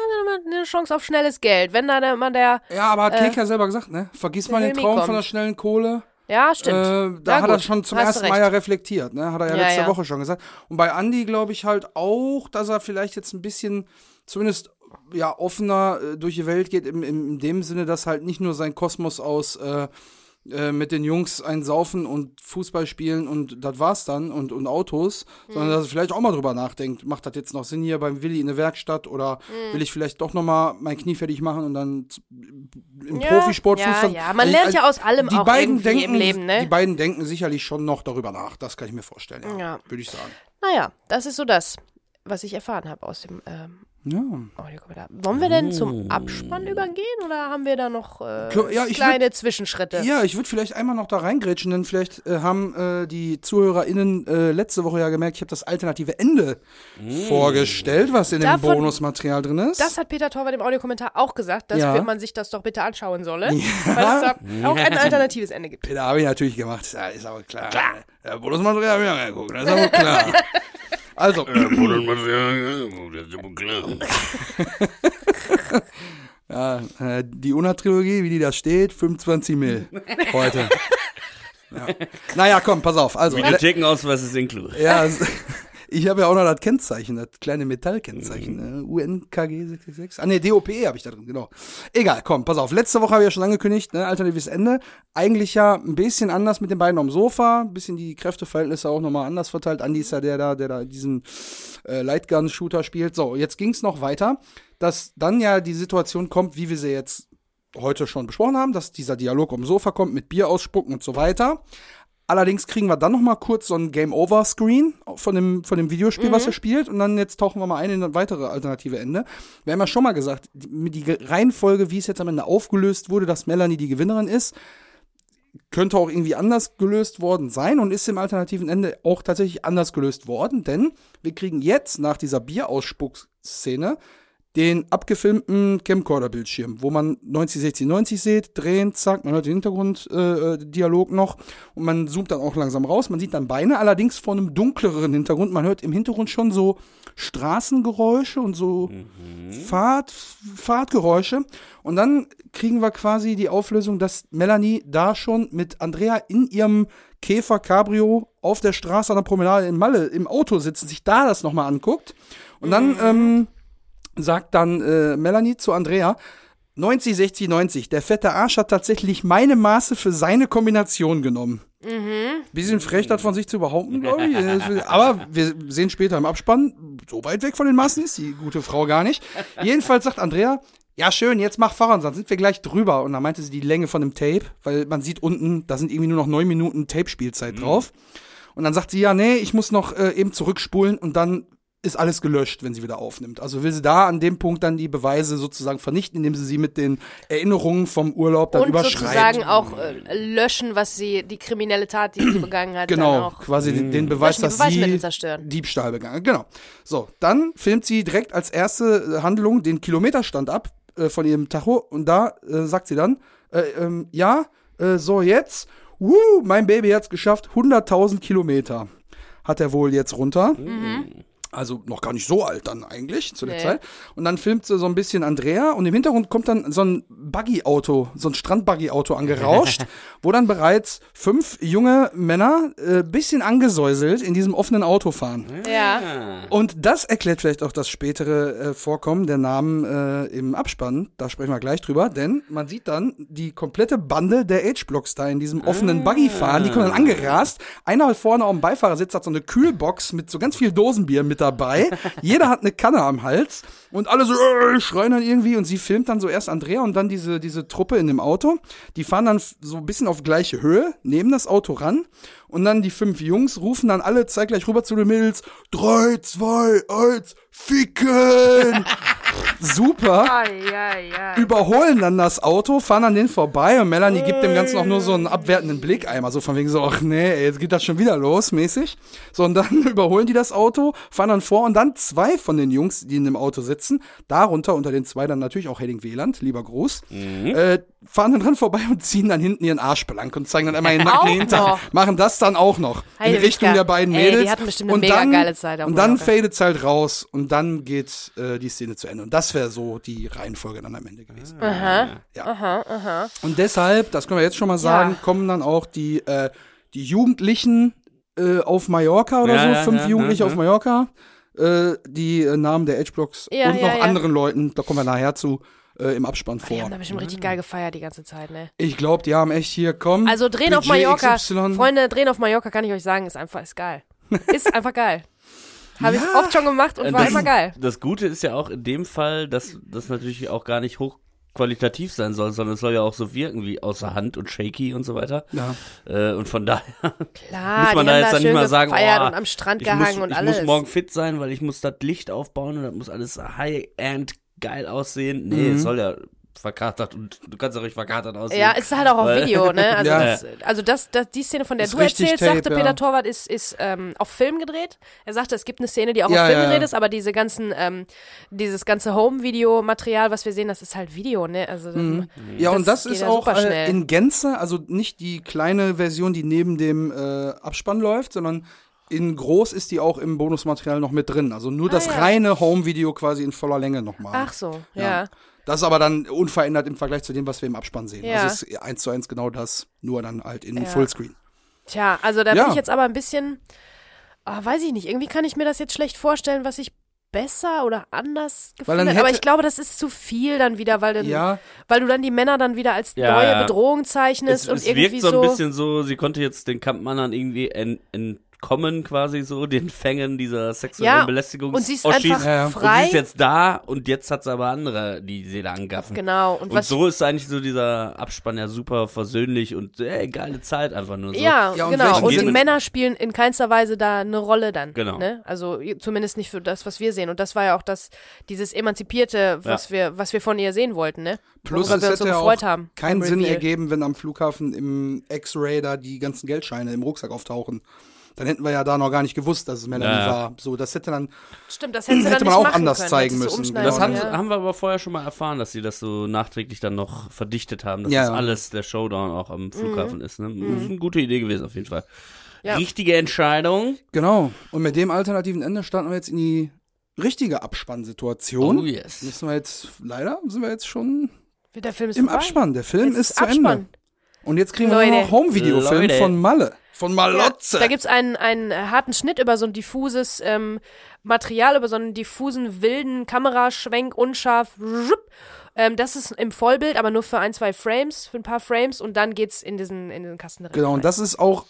eine Chance auf schnelles Geld. Wenn da mal der. ja, aber hat Äh, Kek ja selber gesagt, ne? Vergiss mal den Traum kommt. von der schnellen Kohle. Ja, stimmt. Äh, da Ja, hat er gut, schon zum hast ersten. Mal ja reflektiert, ne? Hat er ja, Ja, letzte ja. Woche schon gesagt. Und bei Andy glaube ich halt auch, dass er vielleicht jetzt ein bisschen, zumindest ja offener äh, durch die Welt geht, im, im, in dem Sinne, dass halt nicht nur sein Kosmos aus äh, äh, mit den Jungs ein Saufen und Fußball spielen und das war's dann und, und Autos, sondern dass er vielleicht auch mal drüber nachdenkt, macht das jetzt noch Sinn hier beim Willi in der Werkstatt oder will ich vielleicht doch noch mal mein Knie fertig machen und dann im Ja, Profisport ja, Fußball. ja. Man lernt ja aus allem die auch beiden denken, im Leben, ne? Die beiden denken sicherlich schon noch darüber nach, das kann ich mir vorstellen, ja, Ja. würde ich sagen. Naja, das ist so das, was ich erfahren habe aus dem ähm, Ja. Audiokommentar. Wollen wir denn zum Abspann übergehen oder haben wir da noch äh, Klar, ja, ich kleine Zwischenschritte? Ja, ich würde vielleicht einmal noch da reingrätschen, denn vielleicht äh, haben äh, die ZuhörerInnen äh, letzte Woche ja gemerkt, ich habe das alternative Ende vorgestellt, was in dem Davon- Bonusmaterial drin ist. Das hat Peter Torwart im Audiokommentar auch gesagt, dass Ja. man sich das doch bitte anschauen solle, weil es da auch ein alternatives Ende gibt. da habe ich natürlich gemacht, ja, ist aber klar. klar. Ja, Bonusmaterial habe ich angeguckt, das ist aber klar. Also, ja, äh, die Una-Trilogie, wie die da steht, 25 Mil heute. Ja. Naja, komm, pass auf. Also, Videothekenausweis ist inklusive. Ja, ich habe ja auch noch das Kennzeichen, das kleine Metallkennzeichen. Äh, UNKG 666. Ah, ne, DOPE habe ich da drin, genau. Egal, komm, pass auf. Letzte Woche habe ich ja schon angekündigt, ne, alternatives Ende. Eigentlich ja ein bisschen anders mit den beiden am Sofa, ein bisschen die Kräfteverhältnisse auch nochmal anders verteilt. Andi ist ja der da, der da diesen äh, Lightgun-Shooter spielt. So, jetzt ging es noch weiter, dass dann ja die Situation kommt, wie wir sie jetzt heute schon besprochen haben, dass dieser Dialog am Sofa kommt mit Bier ausspucken und so weiter. Allerdings kriegen wir dann noch mal kurz so ein Game-Over-Screen von dem, von dem Videospiel, was er spielt. Und dann jetzt tauchen wir mal ein in ein weitere alternative Ende. Wir haben ja schon mal gesagt, die, die Reihenfolge, wie es jetzt am Ende aufgelöst wurde, dass Melanie die Gewinnerin ist, könnte auch irgendwie anders gelöst worden sein und ist im alternativen Ende auch tatsächlich anders gelöst worden, denn wir kriegen jetzt nach dieser Bierausspruchsszene den abgefilmten Camcorder-Bildschirm, wo man 90, 60, 90 sieht, drehen, zack, man hört den Hintergrunddialog noch und man zoomt dann auch langsam raus. Man sieht dann Beine, allerdings vor einem dunkleren Hintergrund. Man hört im Hintergrund schon so Straßengeräusche und so Fahrt, Fahrtgeräusche. Und dann kriegen wir quasi die Auflösung, dass Melanie da schon mit Andrea in ihrem Käfer Cabrio auf der Straße an der Promenade in Malle im Auto sitzt, sich da das nochmal anguckt. Und dann ähm, sagt dann äh, Melanie zu Andrea, 90, 60, 90. Der fette Arsch hat tatsächlich meine Maße für seine Kombination genommen. Bisschen frech, das von sich zu behaupten, glaube ich. Äh, Aber wir sehen später im Abspann, so weit weg von den Maßen ist die gute Frau gar nicht. Jedenfalls sagt Andrea, ja schön, jetzt mach voran, sonst sind wir gleich drüber. Und dann meinte sie die Länge von dem Tape, weil man sieht unten, da sind irgendwie nur noch neun Minuten Tape-Spielzeit drauf. Und dann sagt sie, ja, nee, ich muss noch äh, eben zurückspulen und dann ist alles gelöscht, wenn sie wieder aufnimmt. Also will sie da an dem Punkt dann die Beweise sozusagen vernichten, indem sie sie mit den Erinnerungen vom Urlaub dann Und überschreibt. sozusagen auch äh, löschen, was sie, die kriminelle Tat, die sie begangen hat, dann Genau, auch quasi den, den Beweis, löschen, die dass sie zerstören. Diebstahl begangen hat. Genau. So, dann filmt sie direkt als erste äh, Handlung den Kilometerstand ab äh, von ihrem Tacho und da äh, sagt sie dann, äh, ähm, ja, äh, so jetzt, wuh, mein Baby hat's geschafft, 100.000 Kilometer hat er wohl jetzt runter. Also noch gar nicht so alt dann eigentlich zu der Nee. Zeit. Und dann filmt sie so ein bisschen Andrea und im Hintergrund kommt dann so ein Buggy-Auto, so ein Strand-Buggy-Auto angerauscht, wo dann bereits fünf junge Männer äh, bisschen angesäuselt in diesem offenen Auto fahren. Ja. Und das erklärt vielleicht auch das spätere äh, Vorkommen der Namen äh, im Abspann. Da sprechen wir gleich drüber, denn man sieht dann die komplette Bande der H-Blocks da in diesem offenen Buggy fahren. Die kommen dann angerast. Einer halt vorne auf dem Beifahrersitz hat so eine Kühlbox mit so ganz viel Dosenbier mit dabei. Jeder hat eine Kanne am Hals und alle so äh, schreien dann irgendwie und sie filmt dann so erst Andrea und dann diese, diese Truppe in dem Auto. Die fahren dann so ein bisschen auf gleiche Höhe, nehmen das Auto ran und dann die fünf Jungs rufen dann alle zeitgleich rüber zu den Mädels. Drei, zwei, eins, ficken! Super. Überholen dann das Auto, fahren an den vorbei und Melanie gibt dem Ganzen auch nur so einen abwertenden Blick einmal, so von wegen so, ach nee, ey, jetzt geht das schon wieder los, mäßig. So, und dann überholen die das Auto, fahren dann vor und dann zwei von den Jungs, die in dem Auto sitzen, darunter unter den zwei dann natürlich auch Hedding Wieland, lieber Gruß, äh, fahren dann dran vorbei und ziehen dann hinten ihren Arsch blank und zeigen dann einmal ihren nackten Auch Hintern. noch. Machen das dann auch noch. In Heilige Richtung der beiden Ey, die Mädels. hatten bestimmt eine und mega dann, geile Zeit Und dann fadet halt raus und dann geht äh, die Szene zu Ende. Und das wäre so die Reihenfolge dann am Ende gewesen. Aha. Ja. Aha, aha. Und deshalb, das können wir jetzt schon mal sagen, Ja. kommen dann auch die, äh, die Jugendlichen äh, auf Mallorca oder Ja, so, ja, fünf ja, Jugendliche ja, auf ja. Mallorca. äh, die äh, Namen der Edgeblocks Ja, und ja, noch ja. anderen Leuten, da kommen wir nachher zu, äh, im Abspann Die vor. haben da bestimmt richtig geil gefeiert die ganze Zeit, ne? Ich glaube, die haben echt hier, komm. Also drehen auf Mallorca, XY. Freunde, drehen auf Mallorca kann ich euch sagen, ist einfach, ist geil. Ist einfach geil. Habe ich Ja. oft schon gemacht und Äh, war das- immer geil. Das Gute ist ja auch in dem Fall, dass das natürlich auch gar nicht hochqualitativ sein soll, sondern es soll ja auch so wirken wie außer Hand und shaky und so weiter. Ja. Äh, und von daher Klar, muss man da jetzt da dann nicht mal sagen, gefeiert oh, und am Strand ich, gehangen muss, und ich alles. muss morgen fit sein, weil ich muss das Licht aufbauen und das muss alles High-End geil aussehen. Nee, Mhm. es soll ja verkatert und du kannst auch nicht verkatert aussehen. Ja, ist halt auch auf Video, ne? Also, Ja. das, also das, das, die Szene, von der Ist du richtig erzählst, Tape, sagte ja. Peter Torwart, ist, ist ähm, auf Film gedreht. Er sagte, es gibt eine Szene, die auch Ja, auf Film gedreht ist, aber diese ganzen, ähm, dieses ganze Home-Video-Material, was wir sehen, das ist halt Video, ne? Also Mhm. Ja, und Das ist auch äh, in Gänze, also nicht die kleine Version, die neben dem äh, Abspann läuft, sondern in groß ist die auch im Bonusmaterial noch mit drin. Also nur Ah, das ja. reine Home-Video quasi in voller Länge nochmal. Ach so, ja. Ja. Das ist aber dann unverändert im Vergleich zu dem, was wir im Abspann sehen. Ja. Das ist eins zu eins genau das, nur dann halt in Ja. Fullscreen. Tja, also da Ja. bin ich jetzt aber ein bisschen, ah, weiß ich nicht, irgendwie kann ich mir das jetzt schlecht vorstellen, was ich besser oder anders gefunden hätte. Aber ich glaube, das ist zu viel dann wieder, weil, dann, Ja, weil du dann die Männer dann wieder als Ja, neue ja. Bedrohung zeichnest Es, und es irgendwie wirkt so so. ein bisschen so, sie konnte jetzt den Kampfmannern irgendwie en, entkommen quasi so, den Fängen dieser sexuellen Ja, Belästigung. und sie ist Oschis. einfach Ja, ja. Und sie frei. ist jetzt da und jetzt hat sie aber andere, die sie da angaffen. genau. Und, Und so ist eigentlich so dieser Abspann ja super versöhnlich und ey, geile Zeit einfach nur so. Ja, Ja, und genau. Und die Männer spielen in keinster Weise da eine Rolle dann. Genau. Ne? Also zumindest nicht für das, was wir sehen. Und das war ja auch das, dieses Emanzipierte, was wir, was wir von ihr sehen wollten, ne? plus Worüber es wir uns so hätte ja gefreut auch haben. keinen Sinn ergeben, wenn am Flughafen im X-Ray da die ganzen Geldscheine im Rucksack auftauchen. Dann hätten wir ja da noch gar nicht gewusst, dass es Melanie Ja, war. So, das hätte dann Stimmt, das hätte, Hätte man auch anders können, zeigen müssen, Das haben, ja. haben wir aber vorher schon mal erfahren, dass sie das so nachträglich dann noch verdichtet haben, dass Ja, das ja. alles der Showdown auch am Flughafen ist. Ne? Das ist eine gute Idee gewesen auf jeden Fall. Ja. Richtige Entscheidung. Genau. Und mit dem alternativen Ende starten wir jetzt in die richtige Abspannsituation. Oh yes. Müssen wir jetzt, leider sind wir jetzt schon Der Film ist im vorbei. Abspann. Der Film Jetzt ist, zu Abspann. Ende. Und jetzt kriegen wir Leute. nur noch Home-Video-Film von Malle. Von Malotze. Da gibt's einen, einen harten Schnitt über so ein diffuses ähm, Material, über so einen diffusen, wilden Kameraschwenk, unscharf. Rup. Ähm, das ist im Vollbild, aber nur für ein, zwei Frames, für ein paar Frames und dann geht's in diesen, in diesen Kasten drin. Genau, und das ist auch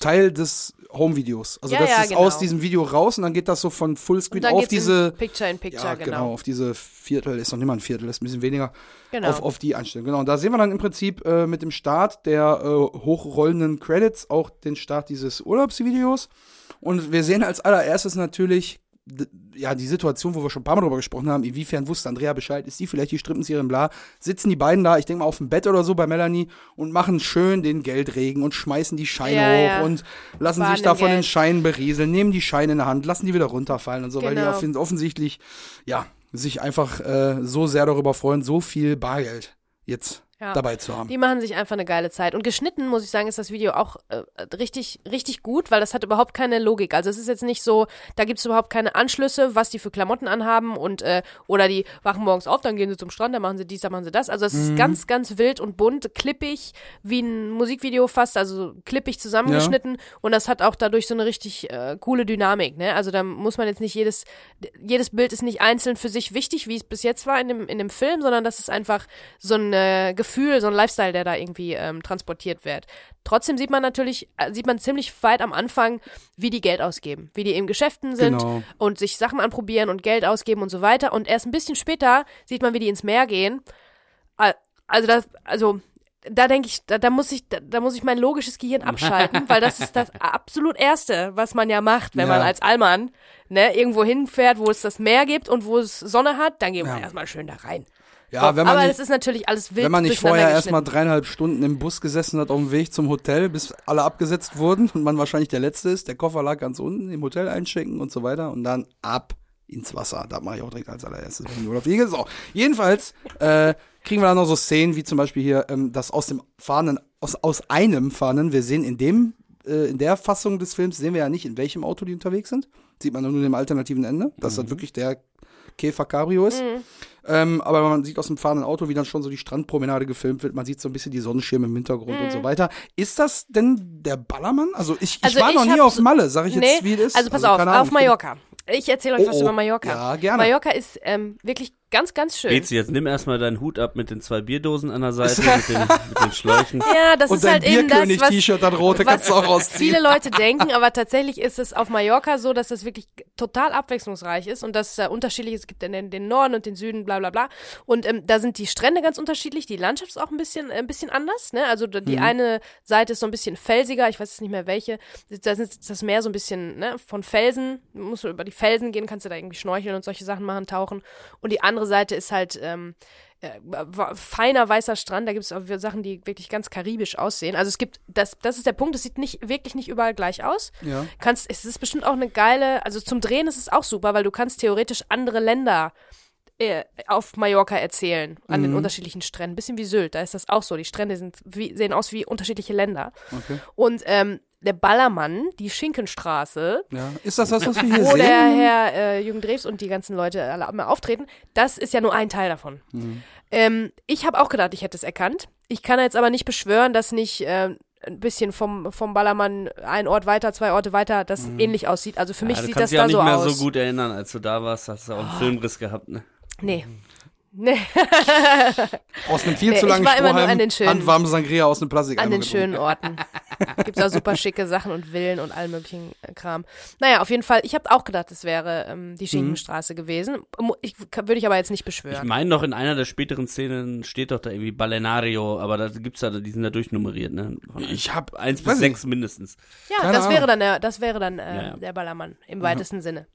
Teil des Home-Videos. Also Ja, das ja, ist genau. aus diesem Video raus und dann geht das so von Fullscreen auf diese. Picture in Picture, ja, genau. genau. auf diese Viertel, ist noch nicht mal ein Viertel, ist ein bisschen weniger. Genau. Auf, auf die Einstellung. Genau. Und da sehen wir dann im Prinzip äh, mit dem Start der äh, hochrollenden Credits auch den Start dieses Urlaubsvideos. Und wir sehen als allererstes natürlich ja, die Situation, wo wir schon ein paar Mal drüber gesprochen haben, inwiefern wusste Andrea Bescheid, ist die vielleicht die Strippenzieherin, bla, sitzen die beiden da, ich denke mal auf dem Bett oder so bei Melanie und machen schön den Geldregen und schmeißen die Scheine Ja, hoch ja. und lassen Baden sich da von den. Scheinen berieseln, nehmen die Scheine in der Hand, lassen die wieder runterfallen und so, weil die Genau. offen- offensichtlich, ja, sich einfach äh, so sehr darüber freuen, so viel Bargeld jetzt Ja. dabei zu haben. Die machen sich einfach eine geile Zeit. Und geschnitten, muss ich sagen, ist das Video auch äh, richtig, richtig gut, weil das hat überhaupt keine Logik. Also es ist jetzt nicht so, da gibt es überhaupt keine Anschlüsse, was die für Klamotten anhaben und äh, oder die wachen morgens auf, dann gehen sie zum Strand, dann machen sie dies, dann machen sie das. Also es ist ganz, ganz wild und bunt, klippig, wie ein Musikvideo fast, also klippig zusammengeschnitten und das hat auch dadurch so eine richtig äh, coole Dynamik. Ne? Also da muss man jetzt nicht jedes, jedes Bild ist nicht einzeln für sich wichtig, wie es bis jetzt war in dem, in dem Film, sondern das ist einfach so ein äh, Gefühl, so ein Lifestyle, der da irgendwie ähm, transportiert wird. Trotzdem sieht man natürlich, äh, sieht man ziemlich weit am Anfang, wie die Geld ausgeben, wie die in Geschäften sind Genau. und sich Sachen anprobieren und Geld ausgeben und so weiter. Und erst ein bisschen später sieht man, wie die ins Meer gehen. Al- Also das, also da denke ich, da, da muss ich, da, da muss ich mein logisches Gehirn abschalten, weil das ist das absolut Erste, was man ja macht, wenn Ja. man als Allmann ne, irgendwo hinfährt, wo es das Meer gibt und wo es Sonne hat, dann gehen wir Ja. erstmal schön da rein. Ja, wenn man aber nicht, es ist natürlich alles wild wenn man nicht vorher erstmal dreieinhalb Stunden im Bus gesessen hat auf dem Weg zum Hotel, bis alle abgesetzt wurden und man wahrscheinlich der Letzte ist, der Koffer lag ganz unten, im Hotel einchecken und so weiter und dann ab ins Wasser. Da mache ich auch direkt als allererstes, wenn ich Urlaub fliege. So, jedenfalls äh, kriegen wir dann noch so Szenen, wie zum Beispiel hier, ähm, das aus dem fahrenden, aus, aus einem fahrenden, wir sehen in dem, äh, in der Fassung des Films, sehen wir ja nicht, in welchem Auto die unterwegs sind. Sieht man nur dem alternativen Ende, dass das wirklich der Käfer Cabrio ist. Ähm, aber man sieht aus dem fahrenden Auto, wie dann schon so die Strandpromenade gefilmt wird. Man sieht so ein bisschen die Sonnenschirme im Hintergrund und so weiter. Ist das denn der Ballermann? Also ich, Also ich war ich noch nie auf Malle, sag ich jetzt, Nee, wie es ist. also pass auf, keine Ahnung, auf Mallorca. Ich erzähle euch Oh, was oh. über Mallorca. Ja, gerne. Mallorca ist ähm, wirklich ganz, ganz schön. Bezi, jetzt nimm erstmal deinen Hut ab mit den zwei Bierdosen an der Seite, mit den, mit den Schläuchen. Ja, das Und ist halt eben das, was Bierkönig-T-Shirt, das rote, kannst du auch rausziehen. viele Leute denken, aber tatsächlich ist es auf Mallorca so, dass es wirklich total abwechslungsreich ist und dass es äh, unterschiedlich ist. Es gibt den, den Norden und den Süden, bla bla bla. Und ähm, da sind die Strände ganz unterschiedlich, die Landschaft ist auch ein bisschen, äh, ein bisschen anders. Ne? Also die Mhm. eine Seite ist so ein bisschen felsiger, ich weiß jetzt nicht mehr welche. Da ist das Meer so ein bisschen ne, von Felsen, musst du über die Felsen gehen, kannst du da irgendwie schnorcheln und solche Sachen machen, tauchen. Und die andere Seite ist halt ähm, äh, feiner weißer Strand, da gibt es auch Sachen, die wirklich ganz karibisch aussehen. Also es gibt, das, das ist der Punkt, es sieht nicht, wirklich nicht überall gleich aus. Ja. Kannst, es ist bestimmt auch eine geile, also zum Drehen ist es auch super, weil du kannst theoretisch andere Länder äh, auf Mallorca erzählen, an Mhm. den unterschiedlichen Stränden. Bisschen wie Sylt, da ist das auch so. Die Strände sind wie, sehen aus wie unterschiedliche Länder. Okay. Und ähm, der Ballermann, die Schinkenstraße, Ja. Ist das das, was wir hier wo der sehen? Herr äh, Jürgen Drews und die ganzen Leute alle immer auftreten, das ist ja nur ein Teil davon. Mhm. Ähm, ich habe auch gedacht, ich hätte es erkannt. Ich kann jetzt aber nicht beschwören, dass nicht äh, ein bisschen vom, vom Ballermann ein Ort weiter, zwei Orte weiter, das ähnlich aussieht. Also für mich ja, du sieht das dich auch da nicht so mehr aus. so gut erinnern, als du da warst. Hast du auch einen Filmriss gehabt, ne? Nee. Nee, Aus einem viel Nee, zu ich langen war immer nur Strohhalm, an den schönen- handwarmen Sangria aus einem Plastik. an den schönen Orten. Gibt's auch super schicke Sachen und Villen und allen möglichen äh, Kram. Naja, auf jeden Fall, ich habe auch gedacht, es wäre ähm, die Schinkenstraße gewesen. Mu- Ich, würde ich aber jetzt nicht Ich beschwören. meine noch, in einer der späteren Szenen steht doch da irgendwie Balenario, aber da gibt's ja, die sind da durchnummeriert, ne? Von Ich hab, eins bis sechs mindestens. Ja, Keine das wäre dann der, das wäre dann äh, Ja, ja. der Ballermann im weitesten Sinne.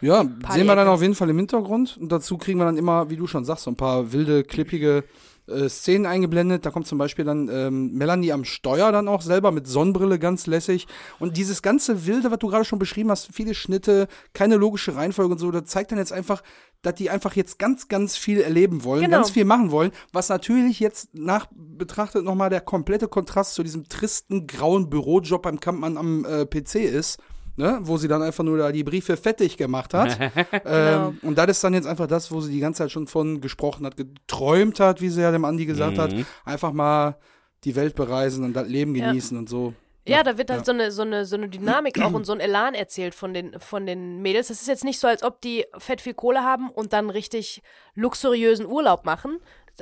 Ja, sehen wir dann auf jeden Fall im Hintergrund. Und dazu kriegen wir dann immer, wie du schon sagst, so ein paar wilde, klippige äh, Szenen eingeblendet. Da kommt zum Beispiel dann ähm, Melanie am Steuer dann auch selber mit Sonnenbrille ganz lässig. Und dieses ganze Wilde, was du gerade schon beschrieben hast, viele Schnitte, keine logische Reihenfolge und so, das zeigt dann jetzt einfach, dass die einfach jetzt ganz, ganz viel erleben wollen, Genau. ganz viel machen wollen, was natürlich jetzt nach betrachtet nochmal der komplette Kontrast zu diesem tristen, grauen Bürojob beim Kampmann am äh, PC ist. Ne, wo sie dann einfach nur da die Briefe fettig gemacht hat. Genau. ähm, und das ist dann jetzt einfach das, wo sie die ganze Zeit schon von gesprochen hat, geträumt hat, wie sie ja dem Andi gesagt hat. Mhm. Einfach mal die Welt bereisen und das Leben Ja. genießen und so. Ja, da wird halt so, eine, so, eine, so eine Dynamik auch und so ein Elan erzählt von den, von den Mädels. Das ist jetzt nicht so, als ob die fett viel Kohle haben und dann richtig luxuriösen Urlaub machen.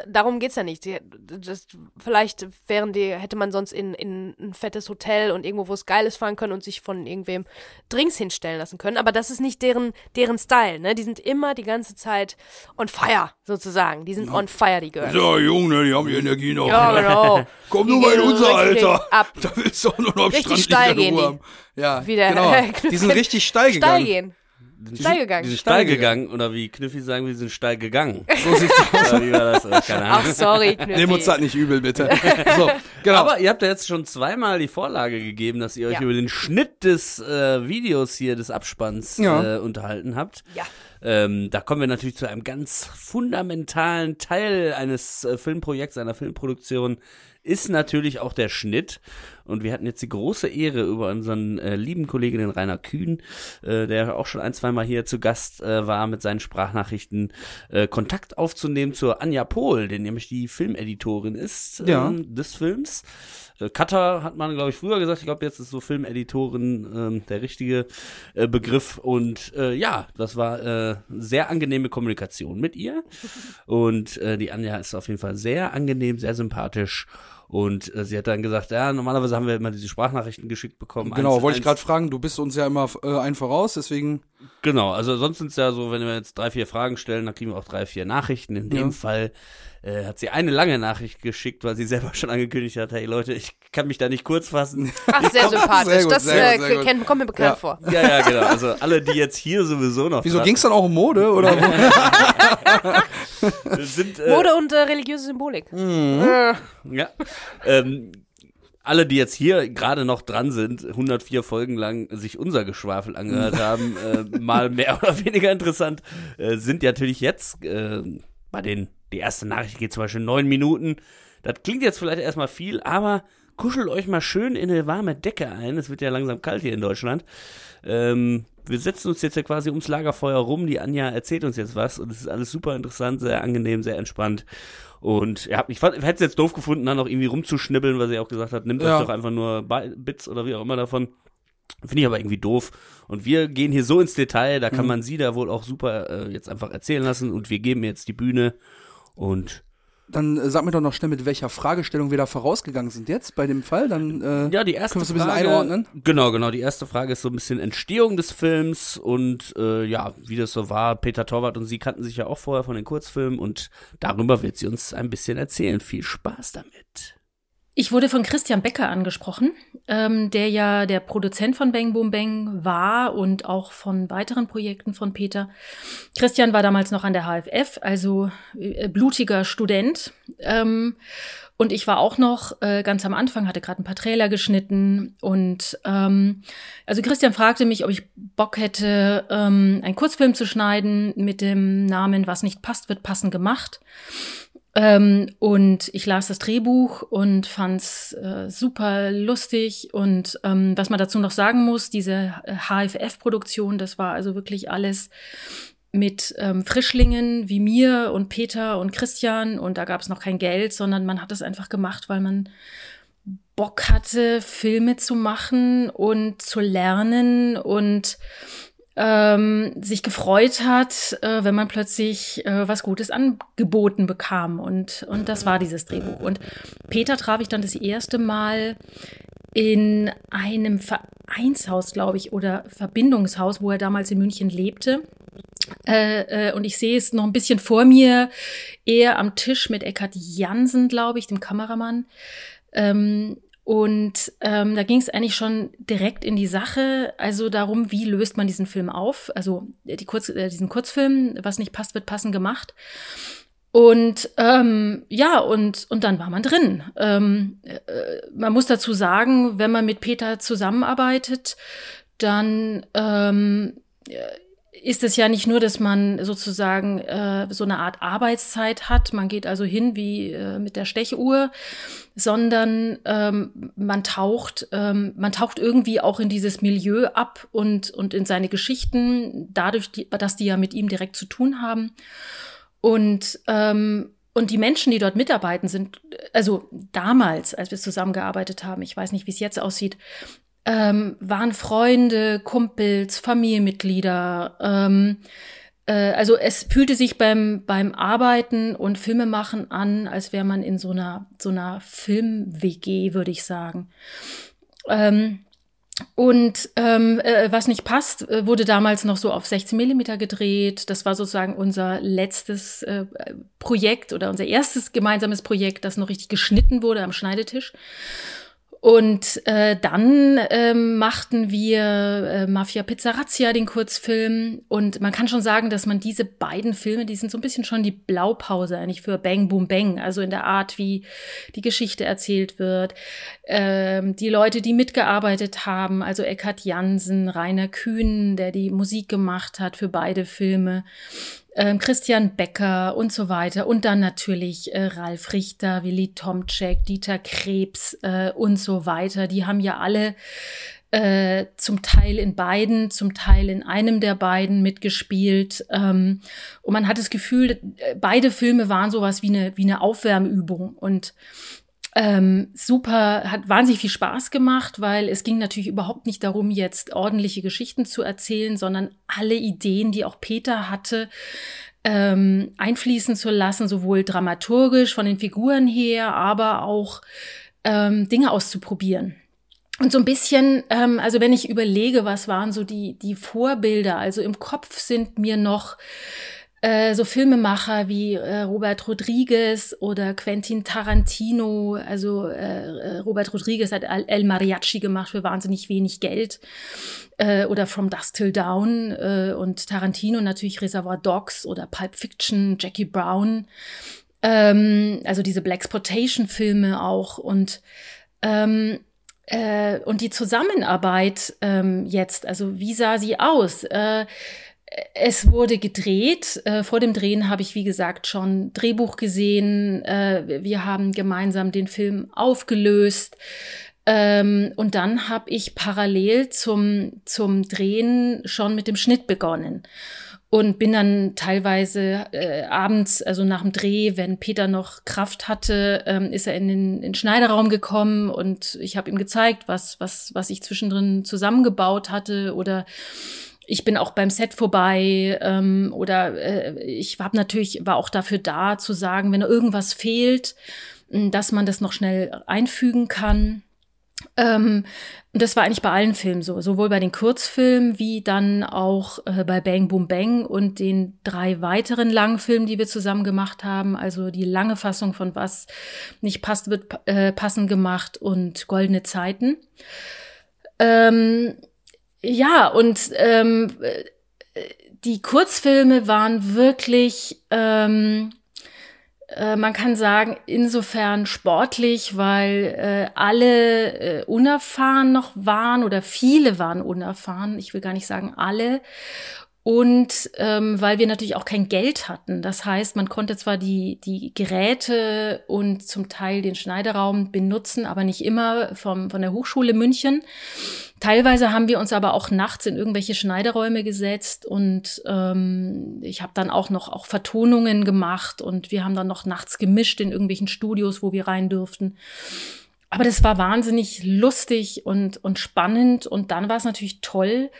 Darum geht's ja nicht. Das, vielleicht wären die, hätte man sonst in, in ein fettes Hotel und irgendwo, wo es geil ist, fahren können und sich von irgendwem Drinks hinstellen lassen können. Aber das ist nicht deren, deren Style, ne? Die sind immer die ganze Zeit on fire, sozusagen. Die sind on fire, die Girls. Ja, Junge, die haben die Energie noch. Ja, genau. Komm nur mal in gehen unser Alter. Ab. Da willst du auch nur noch am Richtig Strand steil liegen, gehen Ruhe die. haben. Ja, Wie der genau. Die sind richtig steil Steil gegangen. Gehen. Steil gegangen. Die sind steil gegangen, oder wie Kniffi sagen, wir sind steil gegangen. So sieht's aus. Oder wie war das? Oder Keine Ach, Ahnung. sorry, Knüppi. Nehmen uns das nicht übel, bitte. So, genau. Aber ihr habt ja jetzt schon zweimal die Vorlage gegeben, dass ihr euch Ja. über den Schnitt des äh, Videos hier des Abspanns Ja. äh, unterhalten habt. Ja. Ähm, da kommen wir natürlich zu einem ganz fundamentalen Teil eines äh, Filmprojekts, einer Filmproduktion, ist natürlich auch der Schnitt. Und wir hatten jetzt die große Ehre, über unseren äh, lieben Kollegen den Rainer Kühn, äh, der auch schon ein, zwei Mal hier zu Gast äh, war, mit seinen Sprachnachrichten äh, Kontakt aufzunehmen zur Anja Pohl, die nämlich die Filmeditorin ist Ja. ähm, des Films. Äh, Cutter hat man, glaube ich, früher gesagt. Ich glaube, jetzt ist so Filmeditorin ähm, der richtige äh, Begriff. Und äh, ja, das war äh, sehr angenehme Kommunikation mit ihr. Und äh, die Anja ist auf jeden Fall sehr angenehm, sehr sympathisch. Und äh, sie hat dann gesagt, ja, normalerweise haben wir immer diese Sprachnachrichten geschickt bekommen. Genau, Eins- wollte ich gerade fragen, du bist uns ja immer äh, ein voraus, deswegen. Genau, also sonst sind es ja so, wenn wir jetzt drei, vier Fragen stellen, dann kriegen wir auch drei, vier Nachrichten. In dem Ja. Fall äh, hat sie eine lange Nachricht geschickt, weil sie selber schon angekündigt hat, hey Leute, ich kann mich da nicht kurz fassen. Ach, sehr sympathisch. Sehr gut, das sehr äh, gut, sehr gut. kennt, kommt mir bekannt Ja. vor. ja, ja, genau. Also alle, die jetzt hier sowieso noch Wieso dran ging's dann auch um Mode? Oder sind, äh, Mode und äh, religiöse Symbolik. Äh, Ja. ähm, alle, die jetzt hier gerade noch dran sind, 104 Folgen lang sich unser Geschwafel angehört haben, äh, mal mehr oder weniger interessant, äh, sind natürlich jetzt äh, bei den, die erste Nachricht geht zum Beispiel neun Minuten. Das klingt jetzt vielleicht erstmal viel, aber kuschelt euch mal schön in eine warme Decke ein. Es wird ja langsam kalt hier in Deutschland. Ähm, wir setzen uns jetzt ja quasi ums Lagerfeuer rum. Die Anja erzählt uns jetzt was und es ist alles super interessant, sehr angenehm, sehr entspannt. Und ja, ich, fand- ich hätte es jetzt doof gefunden, dann noch irgendwie rumzuschnibbeln, weil sie auch gesagt hat, nimmt Ja. euch doch einfach nur Bi- Bits oder wie auch immer davon. Finde ich aber irgendwie doof. Und wir gehen hier so ins Detail, da kann Mhm. man sie da wohl auch super äh, jetzt einfach erzählen lassen und wir geben jetzt die Bühne und Dann äh, sag mir doch noch schnell, mit welcher Fragestellung wir da vorausgegangen sind jetzt bei dem Fall. Dann äh, ja, die erste können wir es ein bisschen einordnen. Genau, genau. Die erste Frage ist so ein bisschen Entstehung des Films und äh, ja, wie das so war. Peter Torwart und sie kannten sich ja auch vorher von den Kurzfilmen und darüber wird sie uns ein bisschen erzählen. Viel Spaß damit. Ich wurde von Christian Becker angesprochen, ähm, der ja der Produzent von Bang Boom Bang war und auch von weiteren Projekten von Peter. Christian war damals noch an der HFF, also äh, blutiger Student. Ähm, und ich war auch noch äh, ganz am Anfang, hatte gerade ein paar Trailer geschnitten. Und ähm, also Christian fragte mich, ob ich Bock hätte, ähm, einen Kurzfilm zu schneiden mit dem Namen Was nicht passt, wird passend gemacht. Ähm, und ich las das Drehbuch und fand's äh, super lustig. Und ähm, was man dazu noch sagen muss, diese HFF-Produktion, das war also wirklich alles mit ähm, Frischlingen wie mir und Peter und Christian. Und da gab es noch kein Geld, sondern man hat es einfach gemacht, weil man Bock hatte, Filme zu machen und zu lernen und ähm, sich gefreut hat, äh, wenn man plötzlich äh, was Gutes angeboten bekam. Und, und das war dieses Drehbuch. Und Peter traf ich dann das erste Mal in einem Vereinshaus, glaube ich, oder Verbindungshaus, wo er damals in München lebte. Äh, äh, und ich sehe es noch ein bisschen vor mir, er am Tisch mit Eckhard Jansen, glaube ich, dem Kameramann. Ähm, und ähm, da ging es eigentlich schon direkt in die Sache, also darum, wie löst man diesen Film auf, also die Kurz, äh, diesen Kurzfilm, was nicht passt, wird passend gemacht. Und ähm, ja, und, und dann war man drin. Ähm, äh, man muss dazu sagen, wenn man mit Peter zusammenarbeitet, dann ähm, ist es ja nicht nur, dass man sozusagen äh, so eine Art Arbeitszeit hat, man geht also hin wie äh, mit der Stechuhr, sondern ähm, man taucht, ähm, man taucht irgendwie auch in dieses Milieu ab und, und in seine Geschichten, dadurch, die, dass die ja mit ihm direkt zu tun haben. Und, ähm, und die Menschen, die dort mitarbeiten, sind, also damals, als wir zusammengearbeitet haben, ich weiß nicht, wie es jetzt aussieht, ähm, waren Freunde, Kumpels, Familienmitglieder. Ähm, äh, also es fühlte sich beim, beim Arbeiten und Filmemachen an, als wäre man in so einer, so einer Film-WG, würde ich sagen. Ähm, und ähm, äh, was nicht passt, äh, wurde damals noch so auf 16 Millimeter gedreht. Das war sozusagen unser letztes äh, Projekt oder unser erstes gemeinsames Projekt, das noch richtig geschnitten wurde am Schneidetisch. Und äh, dann ähm, machten wir äh, Mafia Pizzarazia, den Kurzfilm. Und man kann schon sagen, dass man diese beiden Filme, die sind so ein bisschen schon die Blaupause eigentlich für Bang Boom Bang. Also in der Art, wie die Geschichte erzählt wird. Ähm, die Leute, die mitgearbeitet haben, also Eckhard Jansen, Rainer Kühn, der die Musik gemacht hat für beide Filme ähm, Christian Becker und so weiter. Und dann natürlich äh, Ralf Richter, Willi Tomczek, Dieter Krebs äh, und so weiter. Die haben ja alle äh, zum Teil in beiden, zum Teil in einem der beiden mitgespielt. Ähm, und man hat das Gefühl, äh, beide Filme waren sowas wie eine, wie eine Aufwärmübung. Und ähm, super, hat wahnsinnig viel Spaß gemacht, weil es ging natürlich überhaupt nicht darum, jetzt ordentliche Geschichten zu erzählen, sondern alle Ideen, die auch Peter hatte, ähm, einfließen zu lassen, sowohl dramaturgisch von den Figuren her, aber auch ähm, Dinge auszuprobieren. Und so ein bisschen, ähm, also wenn ich überlege, was waren so die, die Vorbilder, also im Kopf sind mir noch äh, so Filmemacher wie äh, Robert Rodriguez oder Quentin Tarantino. Also äh, Robert Rodriguez hat El Mariachi gemacht für wahnsinnig wenig Geld. Äh, oder From Dusk Till Dawn. Äh, und Tarantino natürlich Reservoir Dogs oder Pulp Fiction, Jackie Brown. Ähm, also diese Blaxploitation-Filme auch. Und ähm, äh, und die Zusammenarbeit ähm, jetzt, also wie sah sie aus? Äh, es wurde gedreht. Äh, vor dem Drehen habe ich, wie gesagt, schon Drehbuch gesehen. Äh, wir haben gemeinsam den Film aufgelöst. Ähm, und dann habe ich parallel zum, zum Drehen schon mit dem Schnitt begonnen. und bin dann teilweise äh, abends, also nach dem Dreh, wenn Peter noch Kraft hatte, ähm, ist er in den, in den Schneiderraum gekommen und ich habe ihm gezeigt, was, was, was ich zwischendrin zusammengebaut hatte oder ich bin auch beim Set vorbei ähm, oder äh, ich habe natürlich war auch dafür da zu sagen, wenn irgendwas fehlt, dass man das noch schnell einfügen kann. Ähm, und das war eigentlich bei allen Filmen so, sowohl bei den Kurzfilmen wie dann auch äh, bei Bang Boom Bang und den drei weiteren Langfilmen, die wir zusammen gemacht haben. Also die lange Fassung von Was nicht passt, wird äh, passend gemacht und Goldene Zeiten. Ähm, ja, und ähm, äh, die Kurzfilme waren wirklich ähm, äh, man kann sagen, insofern sportlich, weil äh, alle äh, unerfahren noch waren oder viele waren unerfahren. Ich will gar nicht sagen alle. Und ähm, weil wir natürlich auch kein Geld hatten. Das heißt, man konnte zwar die, die Geräte und zum Teil den Schneiderraum benutzen, aber nicht immer vom, von der Hochschule München. Teilweise haben wir uns aber auch nachts in irgendwelche Schneideräume gesetzt und ähm, ich habe dann auch noch auch Vertonungen gemacht und wir haben dann noch nachts gemischt in irgendwelchen Studios, wo wir rein durften. Aber das war wahnsinnig lustig und, und spannend und dann war es natürlich toll,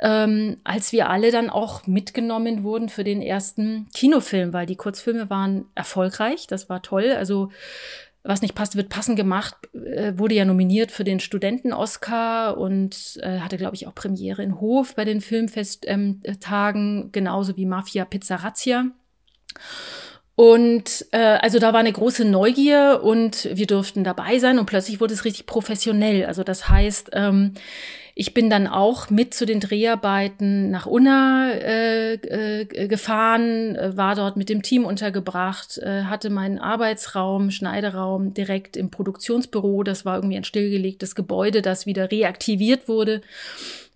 ähm, als wir alle dann auch mitgenommen wurden für den ersten Kinofilm, weil die Kurzfilme waren erfolgreich, das war toll. Also was nicht passt, wird passend gemacht, äh, wurde ja nominiert für den Studenten-Oscar und äh, hatte, glaube ich, auch Premiere in Hof bei den Filmfesttagen, ähm, genauso wie Mafia Pizza Razzia. Und äh, also da war eine große Neugier und wir durften dabei sein und plötzlich wurde es richtig professionell. Also das heißt, ähm, ich bin dann auch mit zu den Dreharbeiten nach Unna äh, äh, gefahren, äh, war dort mit dem Team untergebracht, äh, hatte meinen Arbeitsraum, Schneideraum direkt im Produktionsbüro. Das war irgendwie ein stillgelegtes Gebäude, das wieder reaktiviert wurde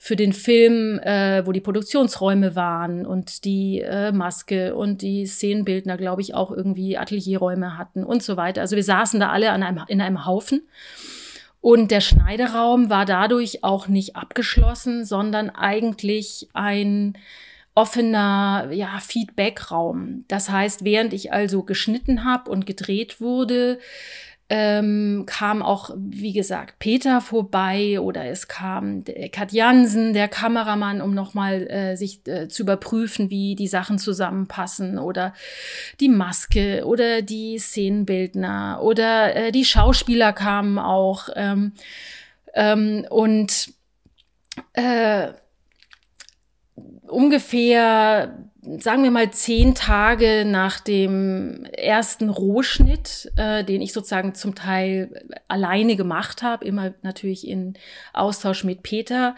für den Film, äh, wo die Produktionsräume waren und die äh, Maske und die Szenenbildner, glaube ich, auch irgendwie Atelierräume hatten und so weiter. Also wir saßen da alle an einem, in einem Haufen. Und der Schneideraum war dadurch auch nicht abgeschlossen, sondern eigentlich ein offener ja, Feedback-Raum. Das heißt, während ich also geschnitten habe und gedreht wurde, ähm, kam auch, wie gesagt, Peter vorbei oder es kam Kat Jansen, der Kameramann, um nochmal äh, sich äh, zu überprüfen, wie die Sachen zusammenpassen oder die Maske oder die Szenenbildner oder äh, die Schauspieler kamen auch ähm, ähm, und äh, ungefähr sagen wir mal zehn Tage nach dem ersten Rohschnitt, äh, den ich sozusagen zum Teil alleine gemacht habe, immer natürlich in Austausch mit Peter,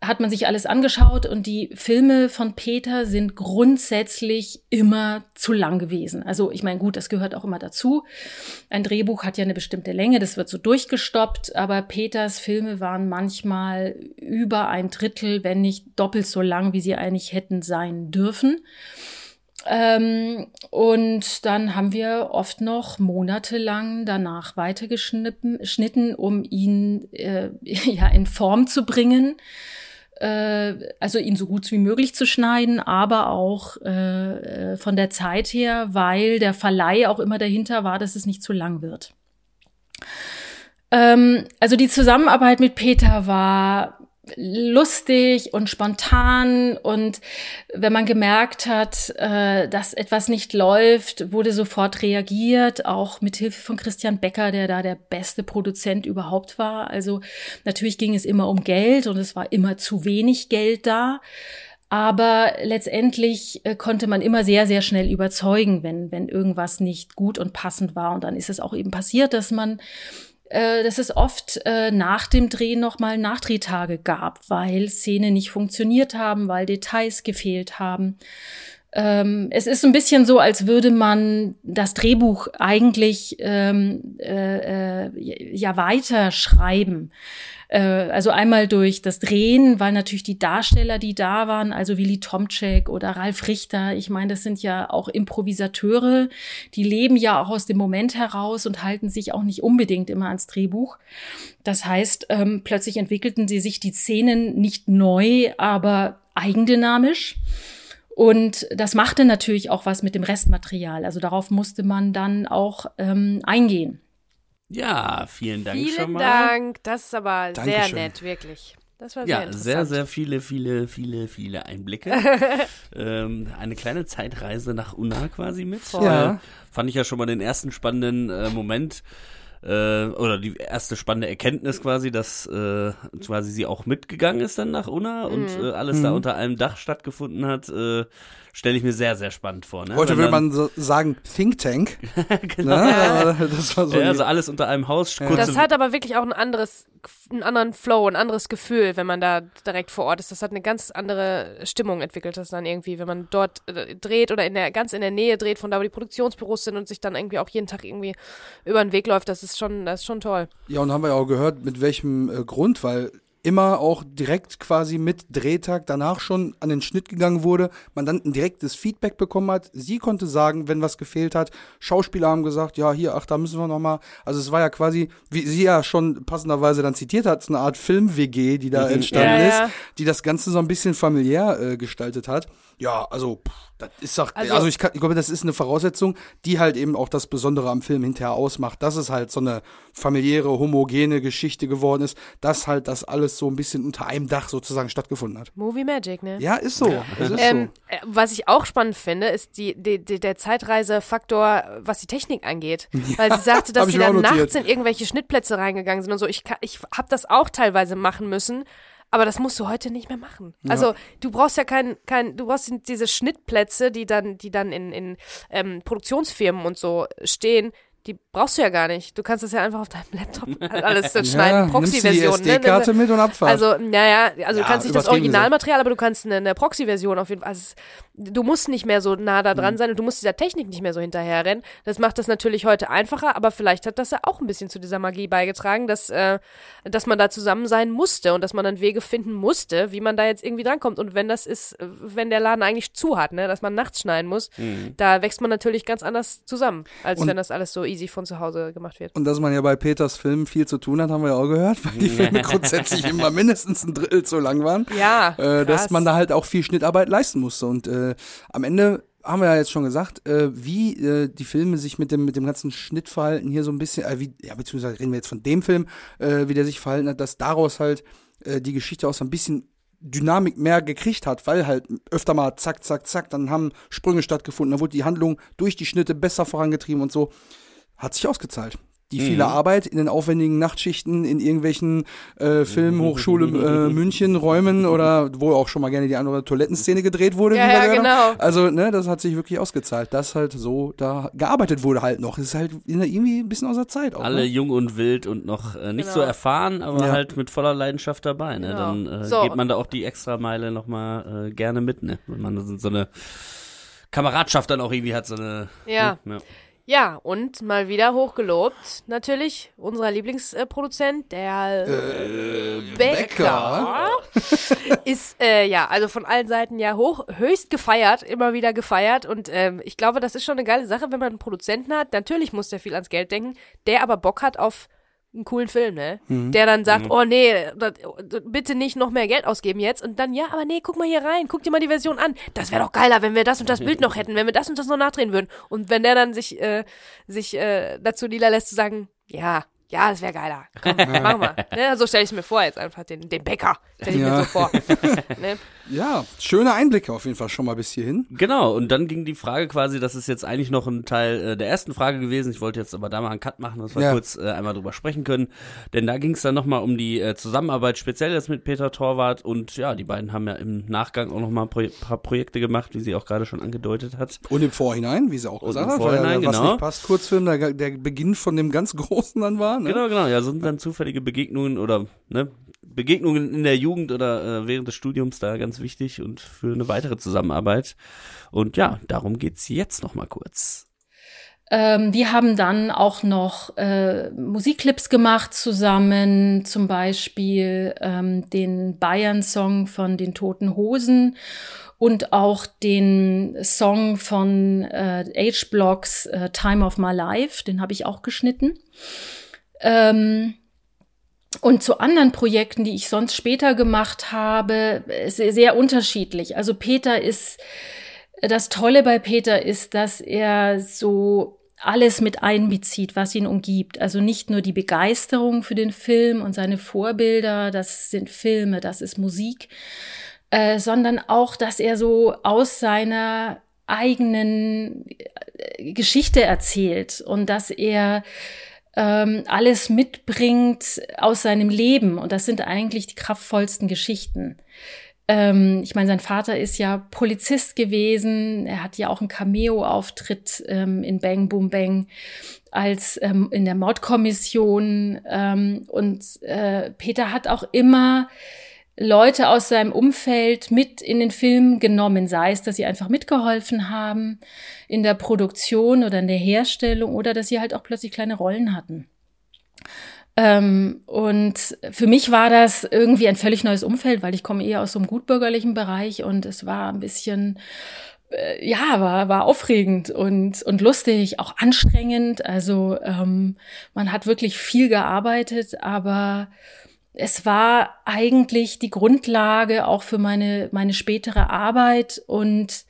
hat man sich alles angeschaut und die Filme von Peter sind grundsätzlich immer zu lang gewesen. Also ich meine, gut, das gehört auch immer dazu. Ein Drehbuch hat ja eine bestimmte Länge, das wird so durchgestoppt, aber Peters Filme waren manchmal über ein Drittel, wenn nicht doppelt so lang, wie sie eigentlich hätten sein dürfen. Ähm, und dann haben wir oft noch monatelang danach weitergeschnitten, um ihn äh, ja in Form zu bringen also ihn so gut wie möglich zu schneiden, aber auch äh, von der Zeit her, weil der Verleih auch immer dahinter war, dass es nicht zu lang wird. Ähm, also die Zusammenarbeit mit Peter war lustig und spontan und wenn man gemerkt hat, äh, dass etwas nicht läuft, wurde sofort reagiert, auch mit Hilfe von Christian Becker, der da der beste Produzent überhaupt war. Also natürlich ging es immer um Geld und es war immer zu wenig Geld da. Aber letztendlich äh, konnte man immer sehr, sehr schnell überzeugen, wenn, wenn irgendwas nicht gut und passend war. Und dann ist es auch eben passiert, dass man äh, dass es oft äh, nach dem Dreh nochmal Nachdrehtage gab, weil Szenen nicht funktioniert haben, weil Details gefehlt haben. Ähm, es ist ein bisschen so, als würde man das Drehbuch eigentlich ähm, äh, äh, ja weiter schreiben. Äh, also einmal durch das Drehen, weil natürlich die Darsteller, die da waren, also Willy Tomczek oder Ralf Richter, ich meine, das sind ja auch Improvisateure, die leben ja auch aus dem Moment heraus und halten sich auch nicht unbedingt immer ans Drehbuch. Das heißt, ähm, plötzlich entwickelten sie sich die Szenen nicht neu, aber eigendynamisch. Und das machte natürlich auch was mit dem Restmaterial. Also darauf musste man dann auch ähm, eingehen. Ja, vielen Dank Vielen schon mal. Dank. Das ist aber sehr Dankeschön. nett, wirklich. Das war sehr Ja, sehr, sehr viele, viele, viele, viele Einblicke. ähm, eine kleine Zeitreise nach Unna quasi mit. Voll. Ja. Äh, fand ich ja schon mal den ersten spannenden äh, Moment. Äh, oder die erste spannende Erkenntnis quasi, dass äh, quasi sie auch mitgegangen ist dann nach Unna und Mhm. äh, alles da unter einem Dach stattgefunden hat, äh, stelle ich mir sehr, sehr spannend vor. Ne? Heute würde man so sagen Think Tank. genau. Ne? Das war so Ja, also alles unter einem Haus. Kurze, Das hat aber wirklich auch ein anderes, einen anderen Flow, ein anderes Gefühl, wenn man da direkt vor Ort ist. Das hat eine ganz andere Stimmung entwickelt, das dann irgendwie, wenn man dort äh, dreht oder in der, ganz in der Nähe dreht, von da, wo die Produktionsbüros sind und sich dann irgendwie auch jeden Tag irgendwie über den Weg läuft. Das ist schon, das ist schon toll. Ja, und haben wir ja auch gehört, mit welchem äh, Grund, weil immer auch direkt quasi mit Drehtag danach schon an den Schnitt gegangen wurde, man dann ein direktes Feedback bekommen hat. Sie konnte sagen, wenn was gefehlt hat. Schauspieler haben gesagt, ja, hier, ach, da müssen wir noch mal. Also es war ja quasi, wie sie ja schon passenderweise dann zitiert hat, so eine Art Film-WG, die da entstanden Ja, ist, ja. die das Ganze so ein bisschen familiär äh, gestaltet hat. Ja, also, pff, das ist doch, also, Also- ich, kann, ich glaube, das ist eine Voraussetzung, die halt eben auch das Besondere am Film hinterher ausmacht, dass es halt so eine familiäre, homogene Geschichte geworden ist, dass halt das alles so ein bisschen unter einem Dach sozusagen stattgefunden hat. Movie Magic, ne? Ja, ist so. Ist Ähm, äh, was ich auch spannend finde, ist die, die, die, der Zeitreisefaktor, was die Technik angeht. Weil sie sagte, dass sie dann nachts in irgendwelche Schnittplätze reingegangen sind und so. Ich, ka- ich habe das auch teilweise machen müssen. Aber das musst du heute nicht mehr machen. Also du brauchst ja kein, kein, du brauchst diese Schnittplätze, die dann, die dann in, in ähm, Produktionsfirmen und so stehen, die brauchst du ja gar nicht. Du kannst das ja einfach auf deinem Laptop alles dann schneiden. nimmst du die Proxy-Version. Ne? SD-Karte mit und Abfahrt. Also, naja, also Ja, du kannst nicht das. Originalmaterial, aber du kannst eine, eine Proxy-Version auf jeden Fall. Also du musst nicht mehr so nah da Mhm. dran sein und du musst dieser Technik nicht mehr so hinterherrennen. Das macht das natürlich heute einfacher, aber vielleicht hat das ja auch ein bisschen zu dieser Magie beigetragen, dass, äh, dass man da zusammen sein musste und dass man dann Wege finden musste, wie man da jetzt irgendwie drankommt. Und wenn das ist, wenn der Laden eigentlich zu hat, ne, dass man nachts schneiden muss, da wächst man natürlich ganz anders zusammen, als Und- wenn das alles so easy von zu Hause gemacht wird. und dass man ja bei Peters Film viel zu tun hat, haben wir ja auch gehört, weil die Filme grundsätzlich immer mindestens ein Drittel zu lang waren. Ja, äh, dass man da halt auch viel Schnittarbeit leisten musste. Und äh, am Ende haben wir ja jetzt schon gesagt, äh, wie äh, die Filme sich mit dem mit dem ganzen Schnittverhalten hier so ein bisschen, äh, wie, ja beziehungsweise reden wir jetzt von dem Film, äh, wie der sich verhalten hat, dass daraus halt äh, die Geschichte auch so ein bisschen Dynamik mehr gekriegt hat, weil halt öfter mal zack, zack, zack, dann haben Sprünge stattgefunden, dann wurde die Handlung durch die Schnitte besser vorangetrieben und so. Hat sich ausgezahlt. Die viele Arbeit in den aufwendigen Nachtschichten in irgendwelchen äh, Filmhochschule äh, München Räumen oder wo auch schon mal gerne die andere Toilettenszene gedreht wurde. Ja, wie wir ja, genau. Also, ne, das hat sich wirklich ausgezahlt, dass halt so da gearbeitet wurde halt noch. Es ist halt irgendwie ein bisschen aus der Zeit auch. alle ne? jung und wild und noch äh, nicht Genau. so erfahren, aber Ja. halt mit voller Leidenschaft dabei. Ne? Genau. Dann äh, So. geht man da auch die Extrameile nochmal äh, gerne mit, ne? Wenn man so- so eine Kameradschaft dann auch irgendwie hat, so eine. Ja. Ne? Ja, und mal wieder hochgelobt, natürlich, unser Lieblingsproduzent, der äh, Becker, ist, äh, ja, also von allen Seiten ja hoch, höchst gefeiert, immer wieder gefeiert. Und ähm, ich glaube, das ist schon eine geile Sache, wenn man einen Produzenten hat, natürlich muss der viel ans Geld denken, der aber Bock hat auf einen coolen Film, ne? Der dann sagt, oh nee, das, bitte nicht noch mehr Geld ausgeben jetzt und dann, ja, aber nee, guck mal hier rein, guck dir mal die Version an. Das wäre doch geiler, wenn wir das und das Bild noch hätten, wenn wir das und das noch nachdrehen würden. Und wenn der dann sich, äh, sich äh, dazu niederlässt zu sagen, ja, ja, das wäre geiler. Komm, machen wir. Ne? So stelle ich es mir vor jetzt einfach, den, den Bäcker. Stelle ich Ja. mir so vor. ne? Ja, schöne Einblicke auf jeden Fall schon mal bis hierhin. Genau, und dann ging die Frage quasi, das ist jetzt eigentlich noch ein Teil äh, der ersten Frage gewesen. Ich wollte jetzt aber da mal einen Cut machen, dass wir Ja. kurz äh, einmal drüber sprechen können. Denn da ging es dann nochmal um die äh, Zusammenarbeit, speziell jetzt mit Peter Torwart. Und ja, die beiden haben ja im Nachgang auch nochmal ein Pro paar Projekte gemacht, wie sie auch gerade schon angedeutet hat. Und im Vorhinein, wie sie auch Und gesagt hat, weil was genau. nicht passt, Kurzfilm, der, der Beginn von dem ganz Großen dann war. Ne? Genau, genau. Ja, sind dann zufällige Begegnungen oder ne, Begegnungen in der Jugend oder äh, während des Studiums da ganz wichtig und für eine weitere Zusammenarbeit. Und ja, darum geht's jetzt nochmal kurz. Ähm, wir haben dann auch noch äh, Musikclips gemacht zusammen, zum Beispiel ähm, den Bayern-Song von den Toten Hosen und auch den Song von äh, H-Blocks äh, Time of My Life, den habe ich auch geschnitten. Ähm, und zu anderen Projekten, die ich sonst später gemacht habe, ist sehr, sehr unterschiedlich. Also Peter ist das Tolle bei Peter ist, dass er so alles mit einbezieht, was ihn umgibt. Also nicht nur die Begeisterung für den Film und seine Vorbilder, das sind Filme, das ist Musik, äh, sondern auch, dass er so aus seiner eigenen äh, Geschichte erzählt und dass er ähm, alles mitbringt aus seinem Leben. Und das sind eigentlich die kraftvollsten Geschichten. Ähm, ich meine, sein Vater ist ja Polizist gewesen. Er hat ja auch einen Cameo-Auftritt ähm, in Bang Boom Bang als ähm, in der Mordkommission. Ähm, und äh, Peter hat auch immer Leute aus seinem Umfeld mit in den Film genommen, sei es, dass sie einfach mitgeholfen haben in der Produktion oder in der Herstellung oder dass sie halt auch plötzlich kleine Rollen hatten. Ähm, und für mich war das irgendwie ein völlig neues Umfeld, weil ich komme eher aus so einem gutbürgerlichen Bereich und es war ein bisschen äh, ja, war, war aufregend und, und lustig, auch anstrengend. Also ähm, man hat wirklich viel gearbeitet, aber es war eigentlich die Grundlage auch für meine, meine spätere Arbeit und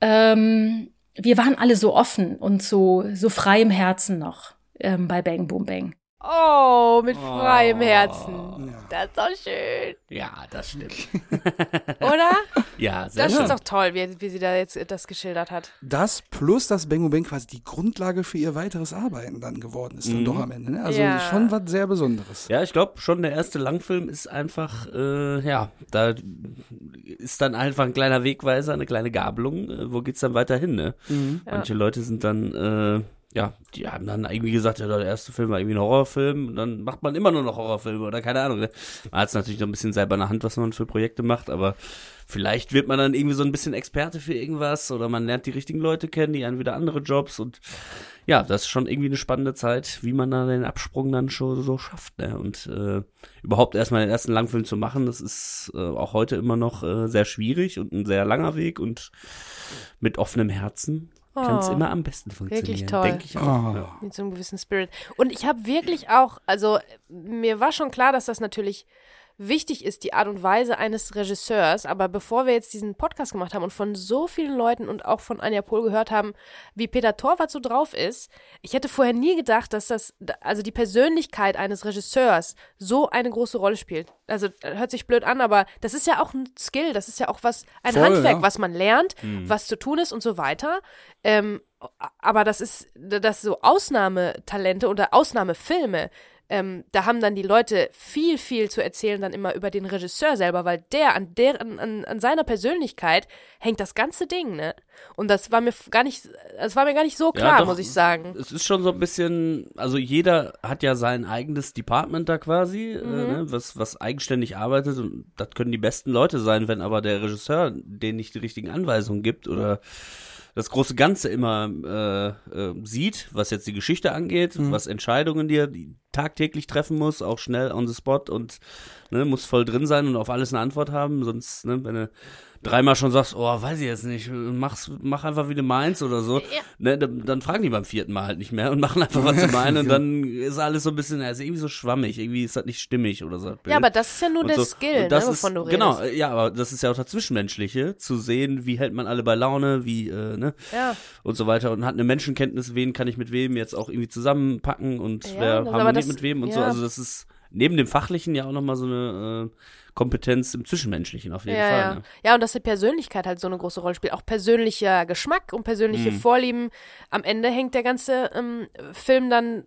ähm, wir waren alle so offen und so, so frei im Herzen noch ähm, bei Bang Boom Bang. Oh, mit freiem Herzen. Das ist doch schön. Ja, das stimmt. Oder? ja, sehr Das schön. ist doch toll, wie, wie sie da jetzt das geschildert hat. Das plus, dass Bengo Bang quasi die Grundlage für ihr weiteres Arbeiten dann geworden ist, dann Mhm. doch am Ende. Ne? Also Ja. schon was sehr Besonderes. Ja, ich glaube schon, der erste Langfilm ist einfach, äh, ja, da ist dann einfach ein kleiner Wegweiser, eine kleine Gabelung. Äh, wo geht's dann weiter hin, ne? Mhm. Ja. Manche Leute sind dann, äh, ja, die haben dann irgendwie gesagt, ja, der erste Film war irgendwie ein Horrorfilm und dann macht man immer nur noch Horrorfilme oder keine Ahnung. Ne? Man hat es natürlich noch ein bisschen selber in der Hand, was man für Projekte macht, aber vielleicht wird man dann irgendwie so ein bisschen Experte für irgendwas oder man lernt die richtigen Leute kennen, die einen wieder andere Jobs und ja, das ist schon irgendwie eine spannende Zeit, wie man dann den Absprung dann schon so schafft. Ne? Und äh, überhaupt erstmal den ersten Langfilm zu machen, das ist äh, auch heute immer noch äh, sehr schwierig und ein sehr langer Weg und mit offenem Herzen kann es Oh, immer am besten funktionieren. wirklich toll. Denke ich auch. Oh. Ja. Mit so einem gewissen Spirit. Und ich habe wirklich auch, also mir war schon klar, dass das natürlich wichtig ist, die Art und Weise eines Regisseurs. Aber bevor wir jetzt diesen Podcast gemacht haben und von so vielen Leuten und auch von Anja Pohl gehört haben, wie Peter Torwart so drauf ist, ich hätte vorher nie gedacht, dass das, also die Persönlichkeit eines Regisseurs so eine große Rolle spielt. Also hört sich blöd an, aber das ist ja auch ein Skill, das ist ja auch was, ein Voll, Handwerk, ja. was man lernt, Mhm. was zu tun ist und so weiter. Ähm, aber das ist, das so Ausnahmetalente oder Ausnahmefilme, ähm, da haben dann die Leute viel, viel zu erzählen dann immer über den Regisseur selber, weil der, an der, an, an, an seiner Persönlichkeit hängt das ganze Ding, ne? Und das war mir gar nicht, das war mir gar nicht so Ja, klar, doch. muss ich sagen. Es ist schon so ein bisschen, also jeder hat ja sein eigenes Department da quasi, äh, Mhm. ne, was, was eigenständig arbeitet und das können die besten Leute sein, wenn aber der Regisseur denen nicht die richtigen Anweisungen gibt oder das große Ganze immer äh, äh, sieht, was jetzt die Geschichte angeht, was Entscheidungen, die er die tagtäglich treffen muss, auch schnell on the spot und ne, muss voll drin sein und auf alles eine Antwort haben, sonst, ne, wenn du dreimal schon sagst, oh, weiß ich jetzt nicht, mach's, mach einfach wie du meinst oder so, ne, dann, dann fragen die beim vierten Mal halt nicht mehr und machen einfach, was sie meinen und dann ist alles so ein bisschen, also irgendwie so schwammig, irgendwie ist das nicht stimmig oder so. Ja, aber das ist ja nur Und der so. Skill, Und das ne, ist, wovon du redest. Genau, ja, aber das ist ja auch das Zwischenmenschliche, zu sehen, wie hält man alle bei Laune, wie, äh, ne, Ja. und so weiter und hat eine Menschenkenntnis, wen kann ich mit wem jetzt auch irgendwie zusammenpacken und Ja, wer das- aber harmoniert das- mit wem und so. ja. Also das ist neben dem Fachlichen ja auch nochmal so eine äh, Kompetenz im Zwischenmenschlichen auf jeden ja, Fall. ja. Ne? ja, und dass die Persönlichkeit halt so eine große Rolle spielt. Auch persönlicher Geschmack und persönliche Mhm. Vorlieben. Am Ende hängt der ganze ähm, Film dann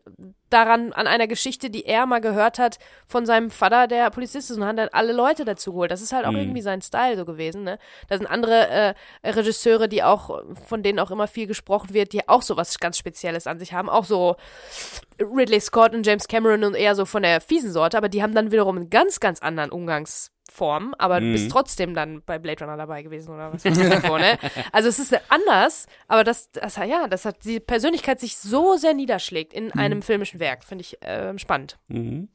daran, an einer Geschichte, die er mal gehört hat von seinem Vater, der Polizist ist, und hat dann alle Leute dazu geholt. Das ist halt auch Mhm. irgendwie sein Style so gewesen, ne? Da sind andere äh, Regisseure, die auch, von denen auch immer viel gesprochen wird, die auch so was ganz Spezielles an sich haben. Auch so Ridley Scott und James Cameron und eher so von der fiesen Sorte, aber die haben dann wiederum einen ganz, ganz anderen Umgangsform, aber du Mhm. bist trotzdem dann bei Blade Runner dabei gewesen oder was davor, ne? Also es ist anders, aber das, das ja, das hat die Persönlichkeit sich so sehr niederschlägt in einem filmischen Werk, finde ich ähm, spannend. Mhm.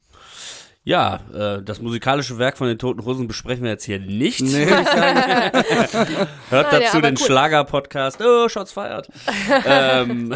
Ja, äh, das musikalische Werk von den Toten Hosen besprechen wir jetzt hier nicht. Nee, ich Hört Ah, ja, dazu aber den cool. Schlager-Podcast. Oh, Shots feiert. ähm,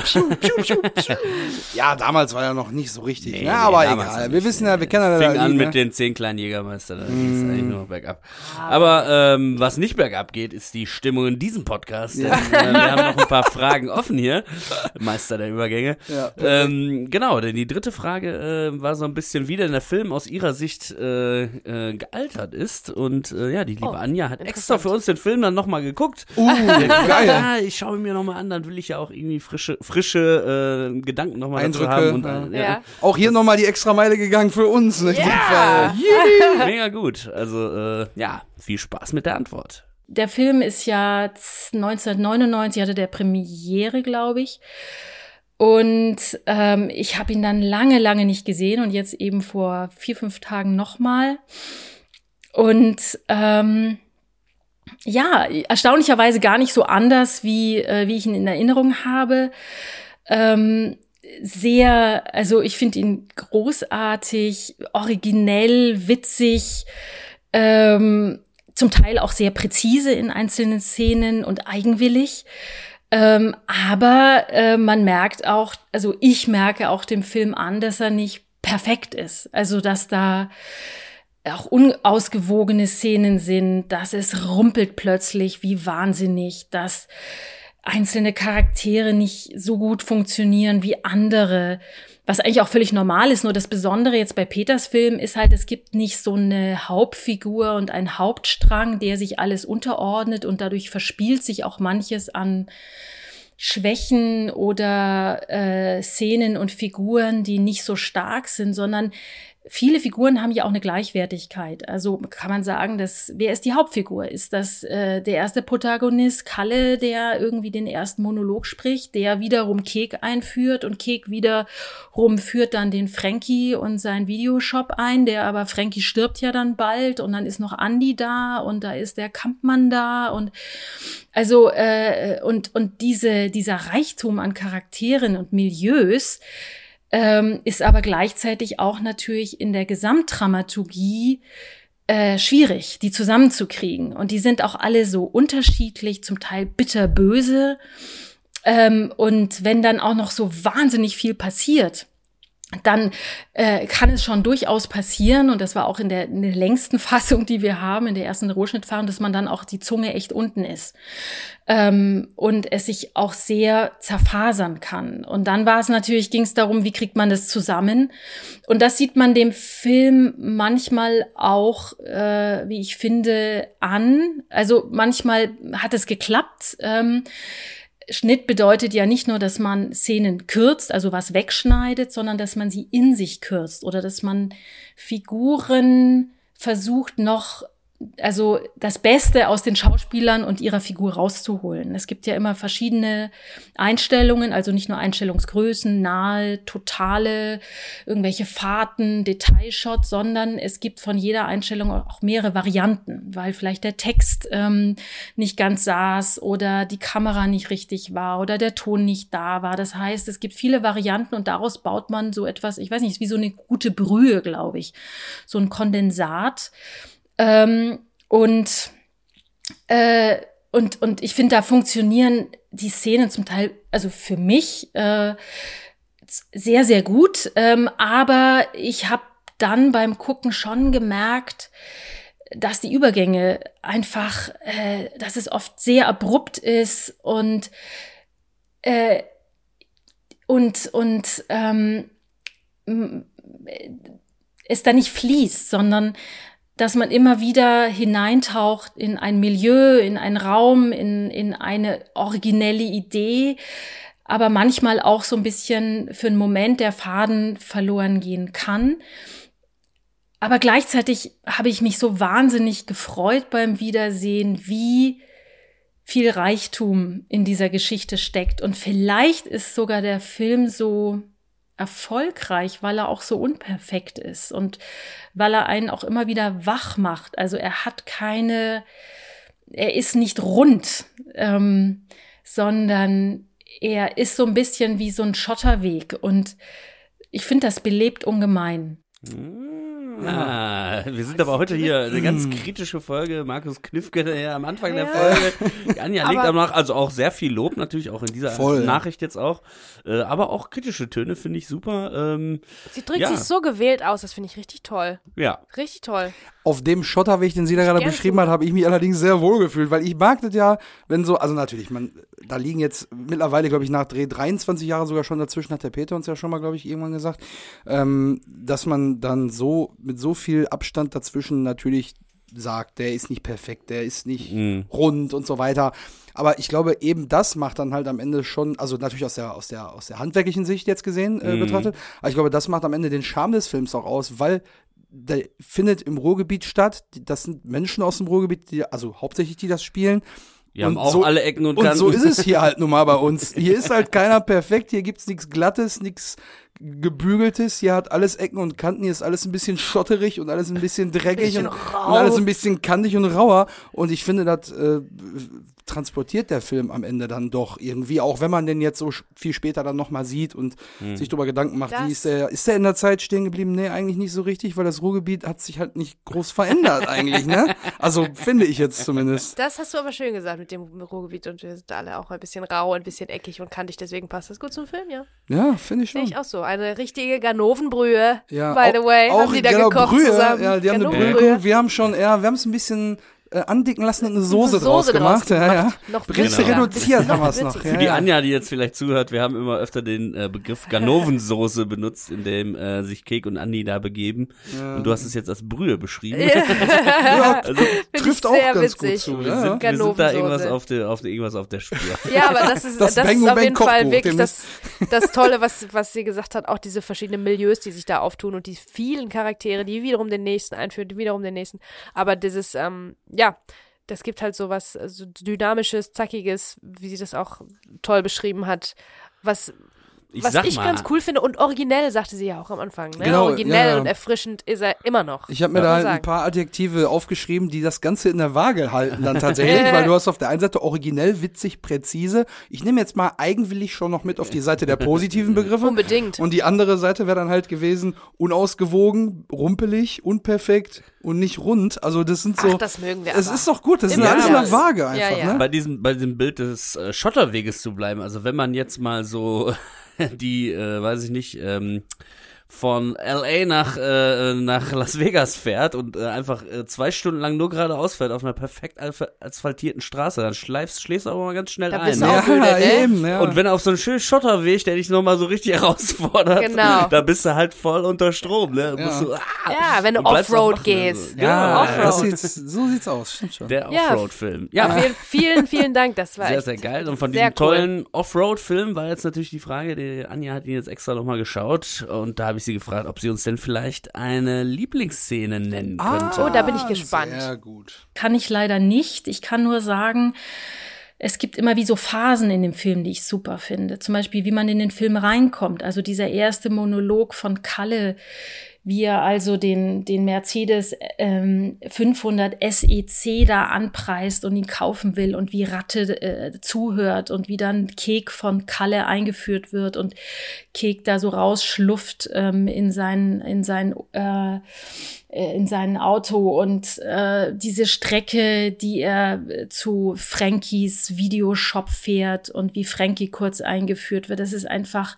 ja, damals war ja noch nicht so richtig. Nee, ja, nee, aber egal. Wir wissen ja, wir kennen ja fing das an Lied, mit ne? den zehn kleinen Jägermeister, da ging es eigentlich nur noch bergab. Aber ähm, was nicht bergab geht, ist die Stimmung in diesem Podcast. Denn, äh, wir haben noch ein paar Fragen offen hier. Meister der Übergänge. Ja. Ähm, genau, denn die dritte Frage äh, war so ein bisschen, wie denn der Film aus ihrer Sicht äh, äh, gealtert ist. Und äh, ja, die liebe Oh, Anja hat extra für uns den Film dann nochmal geguckt. Uh, geil. Ja, ich schaue ihn mir nochmal an, dann will ich ja auch irgendwie frische, frische äh, Gedanken nochmal dazu Eindrücke, haben. Und, ja. äh, Ja. Auch hier nochmal die extra Meile gegangen für uns. Ne? Ja. Mega gut. Also, äh, ja, viel Spaß mit der Antwort. Der Film ist ja 1999, hatte der Premiere, glaube ich. Und ähm, ich habe ihn dann lange, lange nicht gesehen und jetzt eben vor vier, fünf Tagen nochmal. Und ähm, ja, erstaunlicherweise gar nicht so anders, wie, äh, wie ich ihn in Erinnerung habe. Ähm, sehr, also ich finde ihn großartig, originell, witzig, ähm, zum Teil auch sehr präzise in einzelnen Szenen und eigenwillig. Ähm, aber äh, man merkt auch, also ich merke auch dem Film an, dass er nicht perfekt ist. Also dass da auch unausgewogene Szenen sind, dass es rumpelt plötzlich wie wahnsinnig, dass einzelne Charaktere nicht so gut funktionieren wie andere, was eigentlich auch völlig normal ist. Nur das Besondere jetzt bei Peters Film ist halt, es gibt nicht so eine Hauptfigur und einen Hauptstrang, der sich alles unterordnet und dadurch verspielt sich auch manches an Schwächen oder äh, Szenen und Figuren, die nicht so stark sind, sondern viele Figuren haben ja auch eine Gleichwertigkeit. Also kann man sagen, dass wer ist die Hauptfigur? Ist das äh, der erste Protagonist Kalle, der irgendwie den ersten Monolog spricht, der wiederum Kek einführt und Kek wiederum führt dann den Frankie und seinen Videoshop ein, der aber Frankie stirbt ja dann bald und dann ist noch Andy da und da ist der Kampmann da und also äh, und und diese dieser Reichtum an Charakteren und Milieus ähm, ist aber gleichzeitig auch natürlich in der Gesamtdramaturgie äh, schwierig, die zusammenzukriegen. Und die sind auch alle so unterschiedlich, zum Teil bitterböse. Ähm, und wenn dann auch noch so wahnsinnig viel passiert, dann äh, kann es schon durchaus passieren, und das war auch in der, in der längsten Fassung, die wir haben, in der ersten Rohschnittfassung, dass man dann auch die Zunge echt unten ist ähm, und es sich auch sehr zerfasern kann. Und dann war es natürlich, ging es darum, wie kriegt man das zusammen? Und das sieht man dem Film manchmal auch, äh, wie ich finde, an. Also manchmal hat es geklappt. Ähm, Schnitt bedeutet ja nicht nur, dass man Szenen kürzt, also was wegschneidet, sondern dass man sie in sich kürzt oder dass man Figuren versucht noch also das Beste aus den Schauspielern und ihrer Figur rauszuholen. Es gibt ja immer verschiedene Einstellungen, also nicht nur Einstellungsgrößen, nahe, totale, irgendwelche Fahrten, Detailshots, sondern es gibt von jeder Einstellung auch mehrere Varianten, weil vielleicht der Text ähm, nicht ganz saß oder die Kamera nicht richtig war oder der Ton nicht da war. Das heißt, es gibt viele Varianten und daraus baut man so etwas, ich weiß nicht, wie so eine gute Brühe, glaube ich, so ein Kondensat. Ähm, und, äh, und, und ich finde, da funktionieren die Szenen zum Teil, also für mich, äh, sehr, sehr gut. Ähm, aber ich habe dann beim Gucken schon gemerkt, dass die Übergänge einfach, äh, dass es oft sehr abrupt ist und äh, und und ähm, es da nicht fließt, sondern dass man immer wieder hineintaucht in ein Milieu, in einen Raum, in, in eine originelle Idee, aber manchmal auch so ein bisschen für einen Moment der Faden verloren gehen kann. Aber gleichzeitig habe ich mich so wahnsinnig gefreut beim Wiedersehen, wie viel Reichtum in dieser Geschichte steckt. Und vielleicht ist sogar der Film so erfolgreich, weil er auch so unperfekt ist und weil er einen auch immer wieder wach macht. Also er hat keine, er ist nicht rund, ähm, sondern er ist so ein bisschen wie so ein Schotterweg und ich finde, das belebt ungemein. Ah, wir sind aber heute hier eine ganz kritische Folge. Markus Knifke ja, am Anfang der Folge. Anja legt Aber- noch, also auch sehr viel Lob natürlich, auch in dieser Voll, ja. Nachricht jetzt auch. Äh, aber auch kritische Töne finde ich super. Ähm, Sie drückt Ja. sich so gewählt aus, das finde ich richtig toll. ja. Richtig toll. Auf dem Schotterweg, den sie da gerade beschrieben hat, habe ich mich allerdings sehr wohl gefühlt, weil ich mag das ja, wenn so, also natürlich, man, da liegen jetzt mittlerweile, glaube ich, nach Dreh 23 Jahre sogar schon dazwischen, hat der Peter uns ja schon mal, glaube ich, irgendwann gesagt, ähm, dass man dann so, mit so viel Abstand dazwischen natürlich sagt, der ist nicht perfekt, der ist nicht Mhm. rund und so weiter. Aber ich glaube, eben das macht dann halt am Ende schon, also natürlich aus der, aus der, aus der handwerklichen Sicht jetzt gesehen äh, Mhm. betrachtet, aber ich glaube, das macht am Ende den Charme des Films auch aus, weil der findet im Ruhrgebiet statt. Das sind Menschen aus dem Ruhrgebiet, die, also hauptsächlich die das spielen. Wir haben Und auch so- alle Ecken und Und Kanten. so ist es hier halt nun mal bei uns. Hier ist halt keiner perfekt, hier gibt's nichts Glattes, nichts gebügeltes, hier hat alles Ecken und Kanten, hier ist alles ein bisschen schotterig und alles ein bisschen dreckig Bisschen und, und alles ein bisschen kantig und rauer. Und ich finde, das äh, transportiert der Film am Ende dann doch irgendwie, auch wenn man den jetzt so viel später dann nochmal sieht und Hm. sich darüber Gedanken macht, Das- wie ist der, ist der in der Zeit stehen geblieben? Nee, eigentlich nicht so richtig, weil das Ruhrgebiet hat sich halt nicht groß verändert eigentlich, ne? Also finde ich jetzt zumindest. Das hast du aber schön gesagt mit dem Ruhrgebiet und wir sind alle auch ein bisschen rau, ein bisschen eckig und kantig, deswegen passt das gut zum Film, ja. Ja, finde ich schon. ich auch so. Eine richtige Ganovenbrühe, Ja, by the way. Auch haben die da genau, gekocht Brühe, zusammen. Ja, die haben eine Brühe. Wir haben schon, ja, wir haben es ein bisschen äh, andicken lassen und eine Soße, Soße draus draus gemacht. Ja, ja. gemacht. Noch Bisschen witziger. reduziert haben wir es noch. Ja, Für die ja. Anja, die jetzt vielleicht zuhört, wir haben immer öfter den äh, Begriff Ganovensoße benutzt, in dem äh, sich Kek und Andi da begeben. Und du hast es jetzt als Brühe beschrieben. Ja, Also, ich trifft auch sehr ganz gut witzig. zu. wir, Ja, sind, ja. wir sind da irgendwas auf der, auf der, irgendwas auf der Spur. Ja, aber das ist, Das das, Bang ist auf jeden Bang Fall Kochbuch, wirklich das, das Tolle, was, was sie gesagt hat, auch diese verschiedenen Milieus, die sich da auftun und die vielen Charaktere, die wiederum den nächsten einführen, die wiederum den nächsten. Aber dieses, ähm, ja, das gibt halt so was äh, so dynamisches, zackiges, wie sie das auch toll beschrieben hat, was Ich was sag ich mal, ganz cool finde und originell, sagte sie ja auch am Anfang. Ne? Genau, originell ja, ja. und erfrischend ist er immer noch. Ich habe mir da halt ein paar Adjektive aufgeschrieben, die das Ganze in der Waage halten dann tatsächlich, weil du hast auf der einen Seite originell, witzig, präzise. Ich nehme jetzt mal eigenwillig schon noch mit auf die Seite der positiven Begriffe. Unbedingt. Und die andere Seite wäre dann halt gewesen, unausgewogen, rumpelig, unperfekt und nicht rund. Also das sind so. Ach, das mögen wir es aber. ist doch gut, das ist Im alles in der. Waage Ja, einfach, ja. ne? bei diesem, bei diesem Bild des äh, Schotterweges zu bleiben. Also wenn man jetzt mal so die, äh, weiß ich nicht, ähm, von LA nach, äh, nach Las Vegas fährt und äh, einfach äh, zwei Stunden lang nur geradeaus fährt auf einer perfekt asphaltierten Straße, dann schleifst, schläfst du aber mal ganz schnell Da ein. bist du Ne? auch müde, ne? eben, ja. Und wenn auf so einen schönen Schotterweg, der dich nochmal so richtig herausfordert, Genau. da bist du halt voll unter Strom, ne? Ja. Musst du, ah, Ja, wenn du Offroad ne? gehst. So. ja, Ja, Offroad. das sieht's, so sieht's aus, stimmt schon. der Ja. Offroad-Film. Ja, vielen, vielen Dank. Das war Sehr, sehr geil. Und von diesem tollen Offroad-Film war jetzt natürlich die Frage, die Anja hat ihn jetzt extra nochmal geschaut und da habe ich sie gefragt, ob sie uns denn vielleicht eine Lieblingsszene nennen könnte. Oh, da bin ich gespannt. Sehr gut. Kann ich leider nicht. Ich kann nur sagen, es gibt immer wie so Phasen in dem Film, die ich super finde. Zum Beispiel, wie man in den Film reinkommt. Also dieser erste Monolog von Kalle, wie er also den, den Mercedes ähm, 500 SEC da anpreist und ihn kaufen will und wie Ratte äh, zuhört und wie dann Kek von Kalle eingeführt wird und Kek da so rausschlufft ähm, in sein, in sein äh, äh, in sein Auto und äh, diese Strecke, die er zu Frankies Videoshop fährt und wie Frankie kurz eingeführt wird, das ist einfach,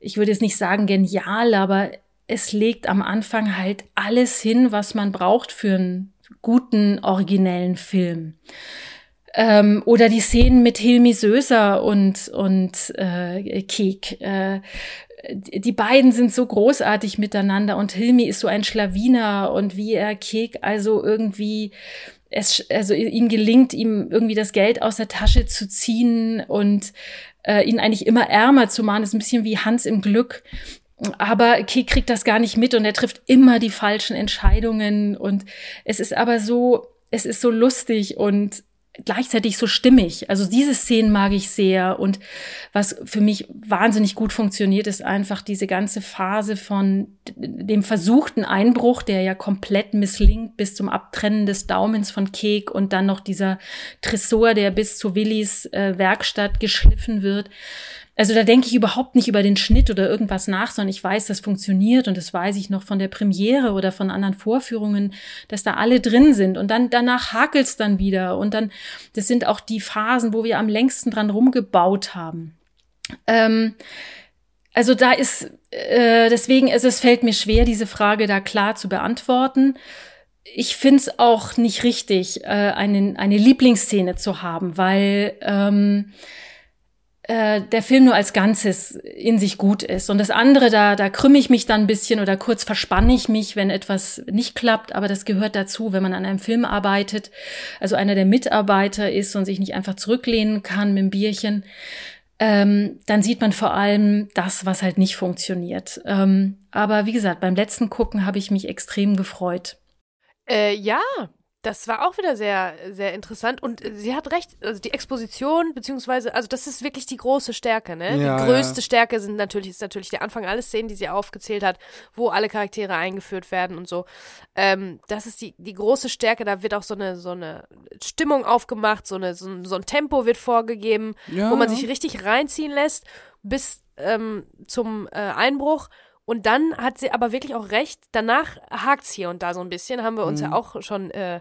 ich würde jetzt nicht sagen genial, aber es legt am Anfang halt alles hin, was man braucht für einen guten, originellen Film. Ähm, oder die Szenen mit Hilmi Söser und, und äh, Kek. Äh, die beiden sind so großartig miteinander und Hilmi ist so ein Schlawiner und wie er Kek also irgendwie es also ihm gelingt ihm irgendwie das Geld aus der Tasche zu ziehen und äh, ihn eigentlich immer ärmer zu machen, das ist ein bisschen wie Hans im Glück. Aber Kek kriegt das gar nicht mit und er trifft immer die falschen Entscheidungen und es ist aber so, es ist so lustig und gleichzeitig so stimmig. Also diese Szenen mag ich sehr und was für mich wahnsinnig gut funktioniert, ist einfach diese ganze Phase von dem versuchten Einbruch, der ja komplett misslingt bis zum Abtrennen des Daumens von Kek und dann noch dieser Tresor, der bis zu Willis äh, Werkstatt geschliffen wird. Also da denke ich überhaupt nicht über den Schnitt oder irgendwas nach, sondern ich weiß, das funktioniert und das weiß ich noch von der Premiere oder von anderen Vorführungen, dass da alle drin sind und dann danach hakelt's dann wieder und dann, das sind auch die Phasen, wo wir am längsten dran rumgebaut haben. Ähm, also da ist, äh, deswegen ist es, fällt mir schwer, diese Frage da klar zu beantworten. Ich find's auch nicht richtig, äh, eine, eine Lieblingsszene zu haben, weil ähm, äh, der Film nur als Ganzes in sich gut ist. Und das andere, da, da krümme ich mich dann ein bisschen oder kurz verspanne ich mich, wenn etwas nicht klappt. Aber das gehört dazu, wenn man an einem Film arbeitet, also einer der Mitarbeiter ist und sich nicht einfach zurücklehnen kann mit dem Bierchen. Ähm, dann sieht man vor allem das, was halt nicht funktioniert. Ähm, aber wie gesagt, beim letzten Gucken habe ich mich extrem gefreut. Äh, ja, das war auch wieder sehr, sehr interessant und sie hat recht, also die Exposition, beziehungsweise, also das ist wirklich die große Stärke, ne? Ja, die größte ja. Stärke sind natürlich, ist natürlich der Anfang, alle Szenen, die sie aufgezählt hat, wo alle Charaktere eingeführt werden und so. Ähm, das ist die, die große Stärke, da wird auch so eine, so eine Stimmung aufgemacht, so, eine, so, ein, so ein Tempo wird vorgegeben, Ja, wo man sich richtig reinziehen lässt bis ähm, zum äh, Einbruch. Und dann hat sie aber wirklich auch recht, danach hakt's hier und da so ein bisschen, haben wir uns Mhm. ja auch schon äh,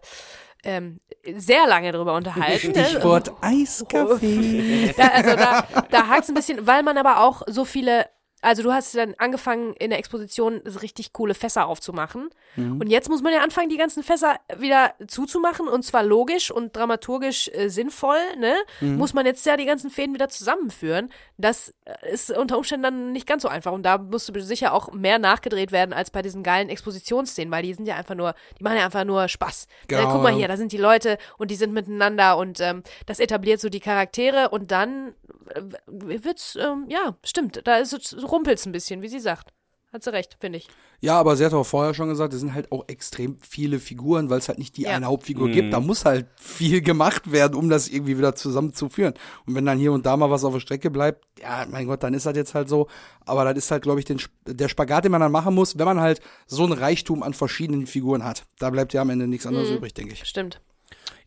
ähm, sehr lange drüber unterhalten. ne? Stichwort Eiskaffee. Da, also da, da hakt's ein bisschen, weil man aber auch so viele, also du hast dann angefangen in der Exposition so richtig coole Fässer aufzumachen. Mhm. Und jetzt muss man ja anfangen, die ganzen Fässer wieder zuzumachen und zwar logisch und dramaturgisch äh, sinnvoll, ne? Mhm. Muss man jetzt ja die ganzen Fäden wieder zusammenführen. Das äh, ist unter Umständen dann nicht ganz so einfach. Und da musste sicher auch mehr nachgedreht werden als bei diesen geilen Expositionsszenen, weil die sind ja einfach nur, die machen ja einfach nur Spaß. Genau, Ne? Guck mal ja. hier, da sind die Leute und die sind miteinander und ähm, das etabliert so die Charaktere und dann äh, wird's, ähm, ja, stimmt, da ist es, rumpelt's ein bisschen, wie sie sagt. Hat sie recht, finde ich. Ja, aber sie hat auch vorher schon gesagt, es sind halt auch extrem viele Figuren, weil es halt nicht die Ja. eine Hauptfigur gibt. Da muss halt viel gemacht werden, um das irgendwie wieder zusammenzuführen. Und wenn dann hier und da mal was auf der Strecke bleibt, ja, mein Gott, dann ist das jetzt halt so. Aber das ist halt, glaube ich, den, der Spagat, den man dann machen muss, wenn man halt so ein Reichtum an verschiedenen Figuren hat. Da bleibt ja am Ende nichts anderes übrig, denke ich. Stimmt.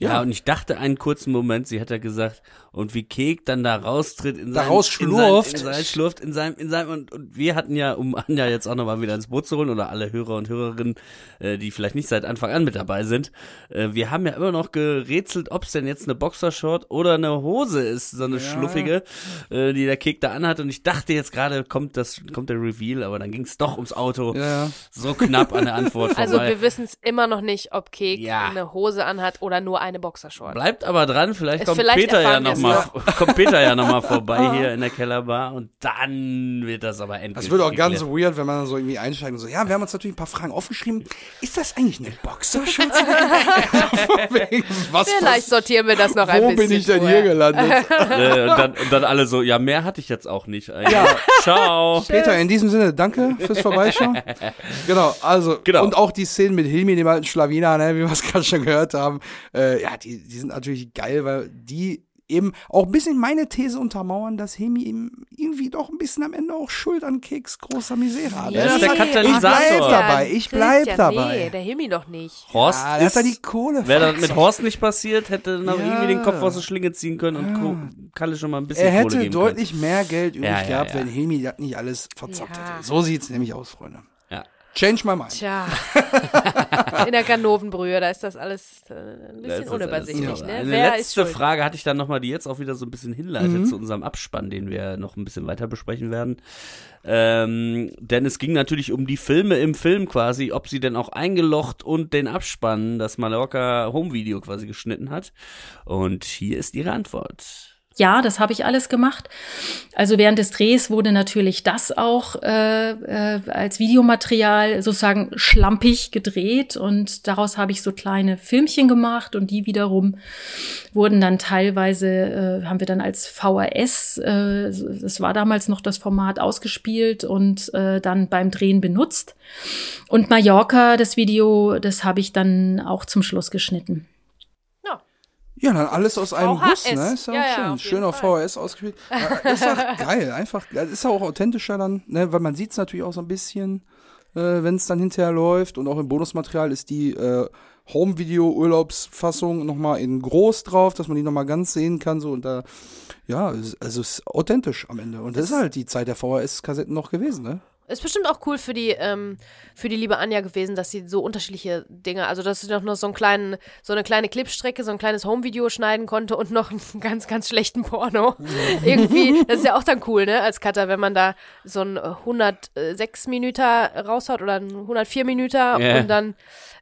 Ja, Ja. und ich dachte einen kurzen Moment, sie hat ja gesagt, und wie Kek dann da raustritt in Da seinem, rausschlurft. in seinem, in seinem Schlurft, in seinem, in seinem, und, und wir hatten ja, um Anja jetzt auch nochmal wieder ins Boot zu holen, oder alle Hörer und Hörerinnen, äh, die vielleicht nicht seit Anfang an mit dabei sind, äh, wir haben ja immer noch gerätselt, ob es denn jetzt eine Boxershort oder eine Hose ist, so eine Ja. schluffige, äh, die der Kek da anhat, und ich dachte jetzt gerade, kommt das, kommt der Reveal, aber dann ging es doch ums Auto, Ja, so knapp an der Antwort vorbei. Also wir wissen es immer noch nicht, ob Kek Ja. eine Hose anhat oder nur eine Boxershort. Bleibt aber dran, vielleicht Es- kommt vielleicht Peter ja nochmal, kommt Peter ja noch mal vorbei hier in der Kellerbar und dann wird das aber endlich. Das wird auch ganz geklärt. weird, wenn man so irgendwie einsteigt und so, ja, wir haben uns natürlich ein paar Fragen aufgeschrieben. Ist das eigentlich eine wegen, Was Vielleicht sortieren wir das noch ein Wo bisschen bin ich denn vorher. hier gelandet? Äh, und, dann, und dann alle so, ja, mehr hatte ich jetzt auch nicht. Ja. Ciao. Peter, in diesem Sinne, danke fürs Vorbeischauen. genau, also, Genau. und auch die Szenen mit Hilmi, dem alten Schlawiner, ne, wie wir es gerade schon gehört haben, äh, ja, die, die sind natürlich geil, weil die eben auch ein bisschen meine These untermauern, dass Hilmi eben irgendwie doch ein bisschen am Ende auch Schuld an Keks großer Misere hat. Er ist der Katalysator. Ich bleib dabei, ich bleib Christian, dabei. Nee, der Hilmi doch nicht. Horst Ja, der ist, hat da die Kohle. wäre das mit Horst nicht passiert, hätte noch Ja. irgendwie den Kopf aus der Schlinge ziehen können und Co- Kalle schon mal ein bisschen er Kohle hätte geben deutlich mehr Geld übrig Ja, ja, gehabt, ja. wenn Hilmi das nicht alles verzockt Ja. hätte. So sieht's nämlich aus, Freunde. Change my mind. Tja, in der Ganovenbrühe, da ist das alles äh, ein bisschen unübersichtlich. Ne? Eine Wer ist letzte? Frage hatte ich dann nochmal, die jetzt auch wieder so ein bisschen hinleitet Mhm. zu unserem Abspann, den wir noch ein bisschen weiter besprechen werden. Ähm, denn es ging natürlich um die Filme im Film quasi, ob sie denn auch eingelocht und den Abspann, das Mallorca Home Video quasi geschnitten hat. Und hier ist ihre Antwort. Ja, das habe ich alles gemacht. Also während des Drehs wurde natürlich das auch äh, äh, als Videomaterial sozusagen schlampig gedreht und daraus habe ich so kleine Filmchen gemacht und die wiederum wurden dann teilweise, äh, haben wir dann als VHS, äh, das war damals noch das Format ausgespielt und äh, dann beim Drehen benutzt. Und Mallorca, das Video, das habe ich dann auch zum Schluss geschnitten. Ja, dann alles aus einem VHS. Guss, ne? Ist ja, Ja, auch ja, schön. auf schön. VHS ausgespielt. Ja, ist doch geil, einfach. Das ist auch authentischer dann, ne? Weil man sieht's natürlich auch so ein bisschen, äh, wenn es dann hinterher läuft. Und auch im Bonusmaterial ist die äh, Home-Video-Urlaubsfassung nochmal in groß drauf, dass man die nochmal ganz sehen kann. So und da, ja, es- also es ist authentisch am Ende. Und das ist halt die Zeit der VHS-Kassetten noch gewesen, ne? Ist bestimmt auch cool für die, ähm, für die liebe Anja gewesen, dass sie so unterschiedliche Dinge, also dass sie doch noch so einen kleinen, so eine kleine Clipstrecke, so ein kleines Home-Video schneiden konnte und noch einen ganz, ganz schlechten Porno. Irgendwie, das ist ja auch dann cool, ne, als Cutter, wenn man da so ein 106 Minüter raushaut oder ein 104 Minüter Ja. und dann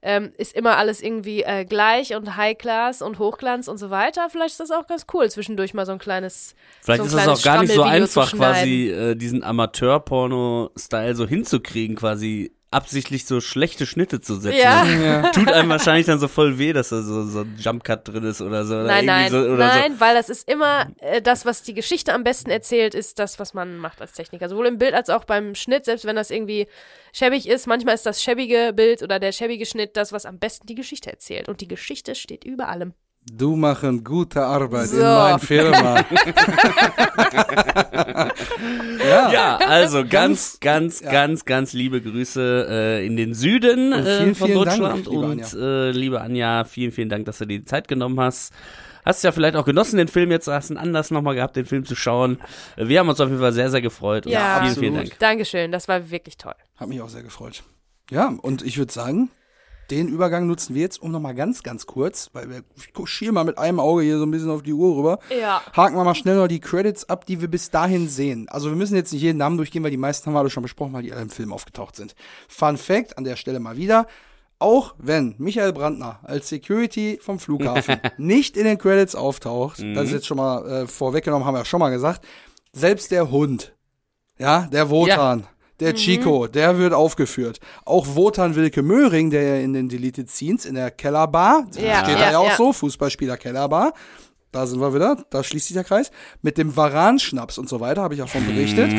ähm, ist immer alles irgendwie äh, gleich und High-Class und Hochglanz und so weiter. Vielleicht ist das auch ganz cool, zwischendurch mal so ein kleines Vielleicht so ein ist das kleines auch gar nicht so einfach, quasi äh, diesen Amateur-Porno-Style so hinzukriegen, quasi absichtlich so schlechte Schnitte zu setzen. Ja. Ja. Tut einem wahrscheinlich dann so voll weh, dass da so, so ein Jump-Cut drin ist oder so. Oder Nein, nein, so, oder nein, weil das ist immer äh, das, was die Geschichte am besten erzählt, ist das, was man macht als Techniker. Sowohl im Bild als auch beim Schnitt, selbst wenn das irgendwie schäbig ist. Manchmal ist das schäbige Bild oder der schäbige Schnitt das, was am besten die Geschichte erzählt. Und die Geschichte steht über allem. Du machen gute Arbeit in So. meiner Firma. ja. Ja, also ganz, ganz, ja. ganz, ganz liebe Grüße äh, in den Süden Und äh, vielen, von vielen Dank, Deutschland. liebe und äh, liebe Anja, vielen, vielen Dank, dass du dir die Zeit genommen hast. Hast ja vielleicht auch genossen, den Film jetzt, hast einen Anlass nochmal gehabt, den Film zu schauen. Äh, Wir haben uns auf jeden Fall sehr, sehr gefreut. Ja, vielen, vielen absolut. Dank. Dankeschön, das war wirklich toll. Hat mich auch sehr gefreut. Ja, und ich würde sagen, den Übergang nutzen wir jetzt, um nochmal ganz, ganz kurz, weil wir ich schiel mal mit einem Auge hier so ein bisschen auf die Uhr rüber. Ja. Haken wir mal schnell noch die Credits ab, die wir bis dahin sehen. Also wir müssen jetzt nicht jeden Namen durchgehen, weil die meisten haben wir alle schon besprochen, weil die alle im Film aufgetaucht sind. Fun Fact an der Stelle mal wieder. Auch wenn Michael Brandner als Security vom Flughafen nicht in den Credits auftaucht, das ist jetzt schon mal äh, vorweggenommen, haben wir ja schon mal gesagt, selbst der Hund, ja, der Wotan, der Chico, der wird aufgeführt. Auch Wotan Wilke Möhring, der ja in den Deleted Scenes in der Kellerbar, Ja, steht da ja, ja auch ja. so, Fußballspieler Kellerbar, da sind wir wieder, da schließt sich der Kreis. Mit dem Varan-Schnaps und so weiter, habe ich auch von berichtet.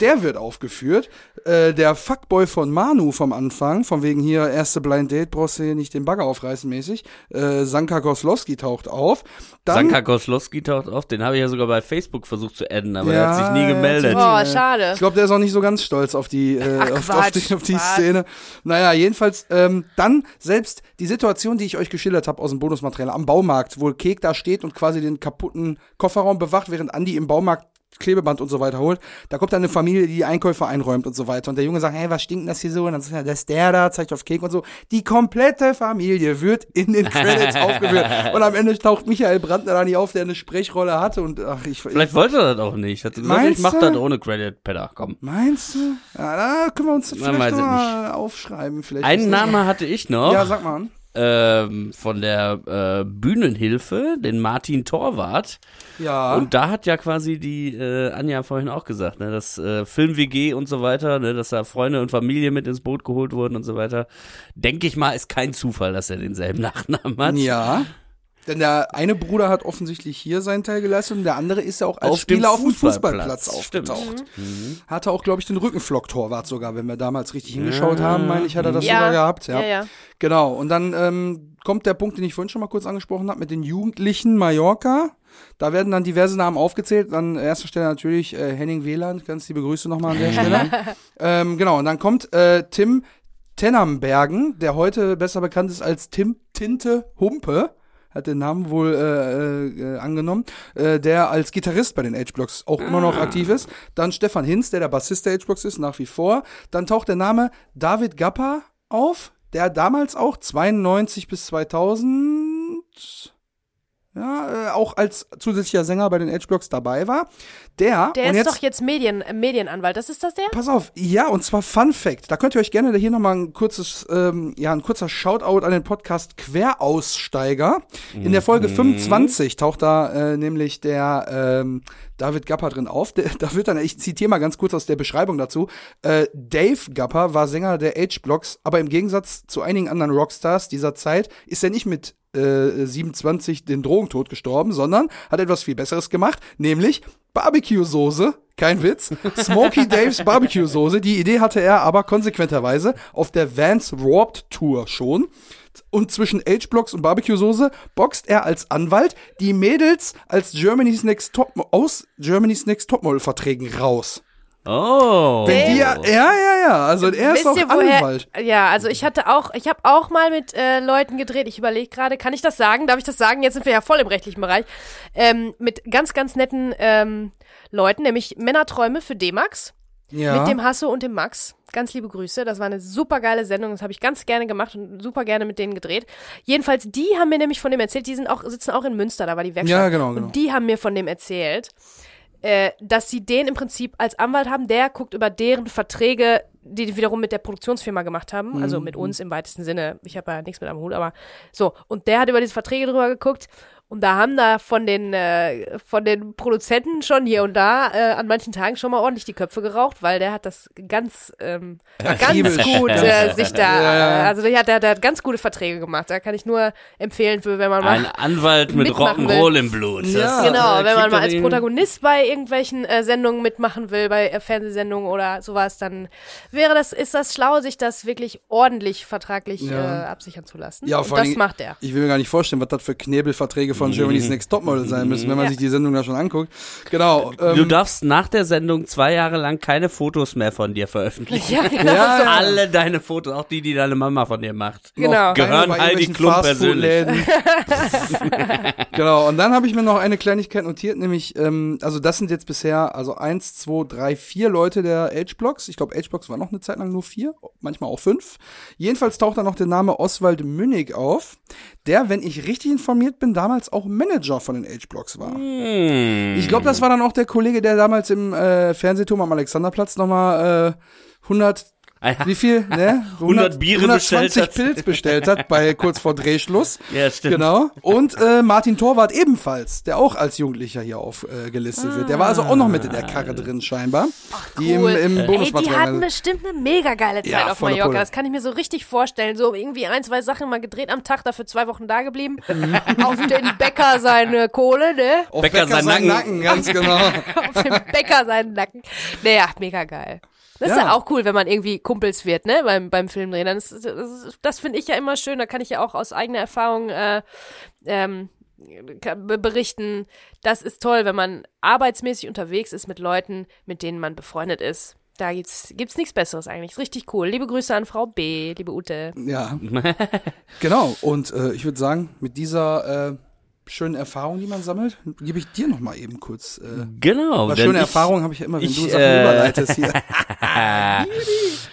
Der wird aufgeführt. Äh, der Fuckboy von Manu vom Anfang, von wegen hier, erste Blind Date, brauchst du hier nicht den Bagger aufreißen mäßig. Äh, Sanka Koslowski taucht auf. Dann, Sanka Koslowski taucht auf, den habe ich ja sogar bei Facebook versucht zu adden, aber er Ja, hat sich nie gemeldet. äh, schade. Ich glaube, der ist auch nicht so ganz stolz auf die, äh, Ach, auf, auf Quatsch, die, auf die? Szene. Naja, jedenfalls, ähm, dann selbst die Situation, die ich euch geschildert habe aus dem Bonusmaterial am Baumarkt, wo Kek da steht und quasi den kaputten Kofferraum bewacht, während Andi im Baumarkt Klebeband und so weiter holt. Da kommt dann eine Familie, die die Einkäufe einräumt und so weiter. Und der Junge sagt, hey, was stinkt das hier so? Und dann sagt er, das ist der da, zeigt auf Kek und so. Die komplette Familie wird in den Credits aufgeführt. Und am Ende taucht Michael Brandner da nicht auf, der eine Sprechrolle hatte. Und ach, ich, Vielleicht wollte er das auch nicht. Hat gesagt, Meinst ich mach das ohne Credit, Pedder, komm. Meinst du? Ja, da können wir uns vielleicht mal aufschreiben. Vielleicht Einen ist das- Name hatte ich noch. Ja, sag mal an. Ähm, von der äh, Bühnenhilfe, den Martin Torwart. Ja. Und da hat ja quasi die äh, Anja vorhin auch gesagt, ne, dass äh, Film-WG und so weiter, ne, dass da Freunde und Familie mit ins Boot geholt wurden und so weiter. Denke ich mal, ist kein Zufall, dass er denselben Nachnamen hat. ja. Denn der eine Bruder hat offensichtlich hier seinen Teil geleistet und der andere ist ja auch als Auf dem Spieler auf dem Fußballplatz. Aufgetaucht. Mhm. Hatte auch, glaube ich, den Rückenflock-Torwart sogar, wenn wir damals richtig hingeschaut haben, meine ich, hat er das Ja. sogar gehabt. Ja, ja. Genau, und dann ähm, kommt der Punkt, den ich vorhin schon mal kurz angesprochen habe, mit den Jugendlichen Mallorca. Da werden dann diverse Namen aufgezählt. An erster Stelle natürlich äh, Henning Wieland, ganz liebe Grüße nochmal an der Stelle. ähm, genau, und dann kommt äh, Tim Tennambergen, der heute besser bekannt ist als Tim Tinte Humpe. Hat den Namen wohl äh, äh, angenommen, äh, der als Gitarrist bei den H-Blocks auch immer noch aktiv ist. Dann Stefan Hinz, der der Bassist der H-Blocks ist, nach wie vor. Dann taucht der Name David Gappa auf, der damals auch 92 bis 2000 ja, äh, auch als zusätzlicher Sänger bei den H-Blocks dabei war. Der, Der und ist jetzt, doch jetzt Medien, äh, Medienanwalt. Das ist das der? Pass auf, ja, und zwar Fun Fact. Da könnt ihr euch gerne hier nochmal ein kurzes, ähm, ja, ein kurzer Shoutout an den Podcast Queraussteiger. In der Folge 25 taucht da äh, nämlich der ähm, David Gapper drin auf. Da wird dann, ich zitiere mal ganz kurz aus der Beschreibung dazu. Äh, Dave Gapper war Sänger der H-Blocks, aber im Gegensatz zu einigen anderen Rockstars dieser Zeit ist er nicht mit äh, 27 den Drogentod gestorben, sondern hat etwas viel Besseres gemacht, nämlich Barbecue-Soße, kein Witz, Smokey Daves Barbecue-Soße. Die Idee hatte er aber konsequenterweise auf der Vans Warped Tour schon. Und zwischen H-Blocks und Barbecue-Soße boxt er als Anwalt die Mädels als Germany's Next Top aus Germany's Next Topmodel-Verträgen raus. Oh. Wenn die, ja, ja, ja, ja. Also er ist auch ihr, woher? Anwalt. Ja, also ich hatte auch, ich habe auch mal mit äh, Leuten gedreht. Ich überlege gerade, kann ich das sagen? Darf ich das sagen? Jetzt sind wir ja voll im rechtlichen Bereich. Ähm, mit ganz, ganz netten ähm, Leuten, nämlich Männerträume für D-Max. Ja. Mit dem Hasso und dem Max. Ganz liebe Grüße. Das war eine super geile Sendung. Das habe ich ganz gerne gemacht und super gerne mit denen gedreht. Jedenfalls, die haben mir nämlich von dem erzählt, die sind auch, sitzen auch in Münster, da war die Werkstatt. Ja, genau, genau. Und die haben mir von dem erzählt, äh, dass sie den im Prinzip als Anwalt haben, der guckt über deren Verträge, die die wiederum mit der Produktionsfirma gemacht haben, also mit uns im weitesten Sinne. Ich habe ja nichts mit am Hut, aber so. Und der hat über diese Verträge drüber geguckt. Und da haben da von den, äh, von den Produzenten schon hier und da äh, an manchen Tagen schon mal ordentlich die Köpfe geraucht, weil der hat das ganz, ähm, ganz gut äh, sich da, äh, also der hat, der, der hat ganz gute Verträge gemacht. Da kann ich nur empfehlen, für wenn man mal Ein Anwalt mit. Rock'n'Roll im Blut. Ja. Genau, wenn man mal als Protagonist bei irgendwelchen äh, Sendungen mitmachen will, bei äh, Fernsehsendungen oder sowas, dann wäre das, ist das schlau, sich das wirklich ordentlich vertraglich Ja. äh, absichern zu lassen. Ja, Und das Dingen- macht er. Ich will mir gar nicht vorstellen, was das für Knebelverträge von Germany's Next Topmodel sein müssen, wenn man Ja. sich die Sendung da schon anguckt. Genau. Du Ähm, darfst nach der Sendung zwei Jahre lang keine Fotos mehr von dir veröffentlichen. Ja, genau. Ja, ja. Alle deine Fotos, auch die, die deine Mama von dir macht. Genau. Gehören bei Heidi irgendwelchen Klum Fastfood-Läden. genau, und dann habe ich mir noch eine Kleinigkeit notiert, nämlich, ähm, also das sind jetzt bisher, also eins, zwei, drei, vier Leute der H-Blocks. Ich glaube, H-Blocks war noch eine Zeit lang nur vier, manchmal auch fünf. Jedenfalls taucht da noch der Name Oswald Münnig auf, der, wenn ich richtig informiert bin, damals auch Manager von den H-Blocks war. Hm. Ich glaube, das war dann auch der Kollege, der damals im äh, Fernsehturm am Alexanderplatz nochmal äh, 100 Ah ja. Wie viel? Ne? 100 Biere 120 bestellt hat. Pilz bestellt hat, bei kurz vor Drehschluss. Ja, stimmt. Genau. Und äh, Martin Torwart ebenfalls, der auch als Jugendlicher hier aufgelistet äh, gelistet wird. Der war also auch noch mit in der Karre drin scheinbar. Die im, Cool. im Ey, die hatten bestimmt eine mega geile Zeit Ja, auf Mallorca. Pulle. Das kann ich mir so richtig vorstellen. So irgendwie ein, zwei Sachen mal gedreht am Tag, dafür zwei Wochen da geblieben. Mhm. auf den Bäcker seine Kohle, ne? Auf Bäcker sein seinen Nacken. ganz genau. auf dem Bäcker seinen Nacken. Naja, mega geil. Das ist Ja. ja auch cool, wenn man irgendwie Kumpels wird, ne, beim, beim Filmdrehen. Das, ist- das, das finde ich ja immer schön. Da kann ich ja auch aus eigener Erfahrung äh, ähm, berichten. Das ist toll, wenn man arbeitsmäßig unterwegs ist mit Leuten, mit denen man befreundet ist. Da gibt's, gibt's nichts Besseres eigentlich. Ist richtig cool. Liebe Grüße an Frau B, liebe Ute. Ja. genau. Und äh, ich würde sagen, mit dieser äh, schönen Erfahrung, die man sammelt, gebe ich dir noch mal eben kurz. Äh, Genau. weil schöne ich- Erfahrung habe ich ja immer, wenn ich, du Sachen äh, überleitest hier.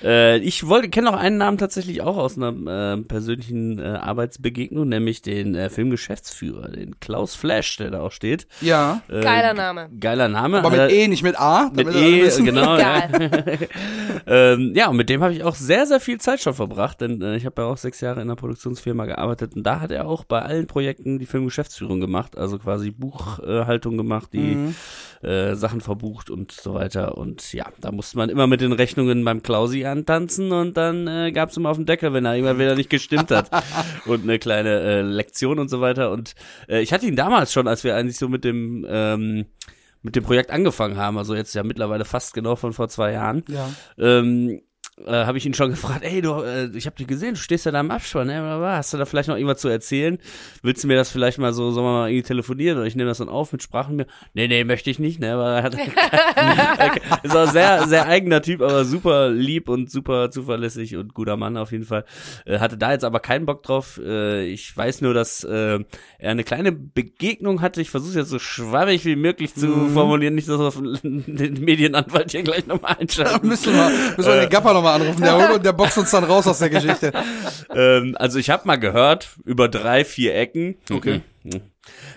Äh, ich wollte kenne noch einen Namen tatsächlich auch aus einer äh, persönlichen äh, Arbeitsbegegnung, nämlich den äh, Filmgeschäftsführer, den Klaus Flash, der da auch steht. Ja. Äh, Geiler Name. Geiler Name. Aber mit äh, E, nicht mit A. Mit E, genau. Ja. Ähm, ja, und mit dem habe ich auch sehr, sehr viel Zeit schon verbracht, denn äh, ich habe ja auch sechs Jahre in einer Produktionsfirma gearbeitet und da hat er auch bei allen Projekten die Filmgeschäftsführung gemacht, also quasi Buchhaltung gemacht, die Mhm. äh, Sachen verbucht und so weiter. Und ja, da musste man immer mit den Rechnungen beim Klausi antanzen und dann äh, gab es immer auf den Deckel, wenn er immer wieder nicht gestimmt hat. und eine kleine äh, Lektion und so weiter. Und äh, ich hatte ihn damals schon, als wir eigentlich so mit dem ähm, mit dem Projekt angefangen haben, also jetzt ja mittlerweile fast genau von vor zwei Jahren, Ja. ähm, äh, habe ich ihn schon gefragt, ey, du, äh, ich habe dich gesehen, du stehst ja da im Abspann? Blablabla. hast du da vielleicht noch irgendwas zu erzählen? Willst du mir das vielleicht mal so, sollen wir mal irgendwie telefonieren oder ich nehme das dann auf mit Sprachen mir? Nee, nee, möchte ich nicht, ne, aber er hat, ist auch sehr, sehr eigener Typ, aber super lieb und super zuverlässig und guter Mann auf jeden Fall. Äh, hatte da jetzt aber keinen Bock drauf. Äh, ich weiß nur, dass äh, er eine kleine Begegnung hatte. Ich versuche jetzt so schwammig wie möglich zu formulieren, nicht, dass wir auf den Medienanwalt hier gleich nochmal einschalten. müssen wir, müssen wir den Gapper nochmal anrufen. Der, holt- der boxt uns dann raus aus der Geschichte. ähm, also ich habe mal gehört über drei, vier Ecken. Okay. Mhm.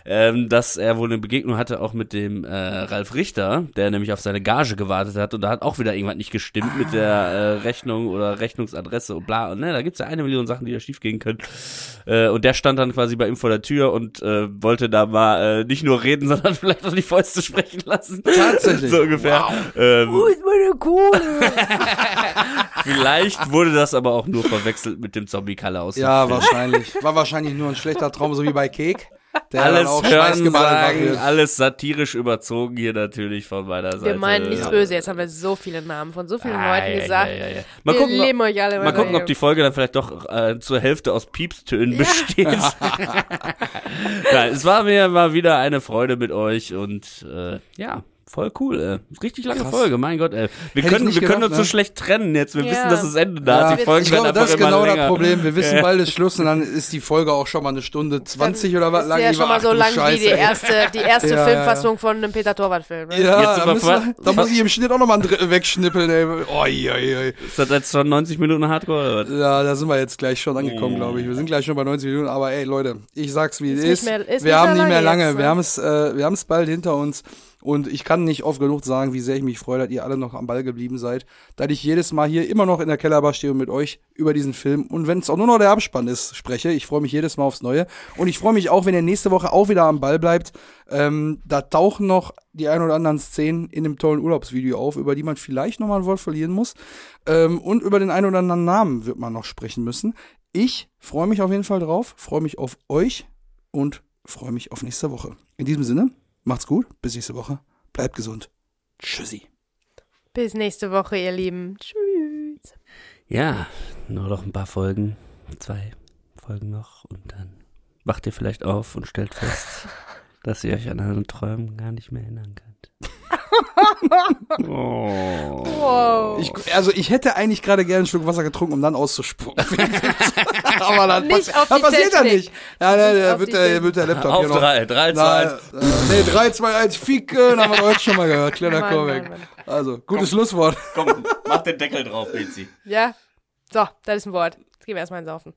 Ähm, dass er wohl eine Begegnung hatte auch mit dem äh, Ralf Richter, der nämlich auf seine Gage gewartet hat und da hat auch wieder irgendwas nicht gestimmt mit der äh, Rechnung oder Rechnungsadresse und bla und ne, da gibt's ja eine Million Sachen, die da schief gehen können. Äh, und der stand dann quasi bei ihm vor der Tür und äh, wollte da mal äh, nicht nur reden, sondern vielleicht auch die Fäuste sprechen lassen. Tatsächlich. so ungefähr. Ähm, Wo ist meine Kohle? vielleicht wurde das aber auch nur verwechselt mit dem Zombie-Kalle aus. Ja, wahrscheinlich. War wahrscheinlich nur ein schlechter Traum, so wie bei Cake. Der alles auch hören sagen, alles satirisch überzogen hier natürlich von meiner Seite. Wir meinen nichts Ja. böse. Jetzt haben wir so viele Namen von so vielen Ah, Leuten ja, gesagt. ja, ja, ja. Mal Wir gucken, lieben ob, euch alle. mal gucken, ob die Folge dann vielleicht doch äh, zur Hälfte aus Piepstönen besteht. ja, es war mir mal wieder eine Freude mit euch und äh, ja, Voll cool, ey. Richtig lange Krass. Folge, mein Gott, ey. Wir Hätte können, wir können gedacht, uns so ne? schlecht trennen jetzt. Wir Ja. wissen, dass das Ende da Ja. ist. Die Folgen Ich werden glaube, das ist genau länger. das Problem. Wir wissen Ja. bald ist Schluss und dann ist die Folge auch schon mal eine Stunde 20 oder was ist lang. ja Ich schon mal so lang wie Scheiße, die ey. erste, die erste Ja, ja, Filmfassung von einem Peter Torwart-Film. Ne? Ja, da, aber müssen da muss ich im Schnitt auch nochmal wegschnippeln, ey. Oi, oi, oi. Ist das jetzt schon 90 Minuten Hardcore oder was? Ja, da sind wir jetzt gleich schon angekommen, glaube ich. Wir sind gleich schon bei 90 Minuten, aber ey, Leute, ich sag's wie Ist es nicht ist. mehr- ist wir haben nicht mehr lange jetzt, wir ne? haben es äh, wir haben es bald hinter uns. Und ich kann nicht oft genug sagen, wie sehr ich mich freue, dass ihr alle noch am Ball geblieben seid. Dass ich jedes Mal hier immer noch in der Kellerbar stehe und mit euch über diesen Film und wenn es auch nur noch der Abspann ist, spreche. Ich freue mich jedes Mal aufs Neue. Und ich freue mich auch, wenn ihr nächste Woche auch wieder am Ball bleibt. Ähm, da tauchen noch die ein oder anderen Szenen in dem tollen Urlaubsvideo auf, über die man vielleicht noch mal ein Wort verlieren muss. Ähm, und über den einen oder anderen Namen wird man noch sprechen müssen. Ich freue mich auf jeden Fall drauf, freue mich auf euch und freue mich auf nächste Woche. In diesem Sinne, macht's gut, bis nächste Woche, bleibt gesund. Tschüssi. Bis nächste Woche, ihr Lieben. Tschüss. Ja, nur noch ein paar Folgen. Zwei Folgen noch und dann wacht ihr vielleicht auf und stellt fest, dass ihr euch an euren Träumen gar nicht mehr erinnern könnt. oh. Wow. Ich, also ich hätte eigentlich gerade gerne einen Schluck Wasser getrunken, um dann auszuspucken. Aber das, Nicht passi- auf das die passiert ja nicht. Ja, ne, Nicht da auf wird der, wird der Laptop Auf hier noch. drei, drei, zwei, äh, nee, 3, 2, 1, Ficken, haben wir heute schon mal gehört. Kleiner Mann. Also, gutes Schlusswort. Komm, mach den Deckel drauf, Bezi. Ja? So, das ist ein Wort. Jetzt gehen wir erstmal ins Saufen.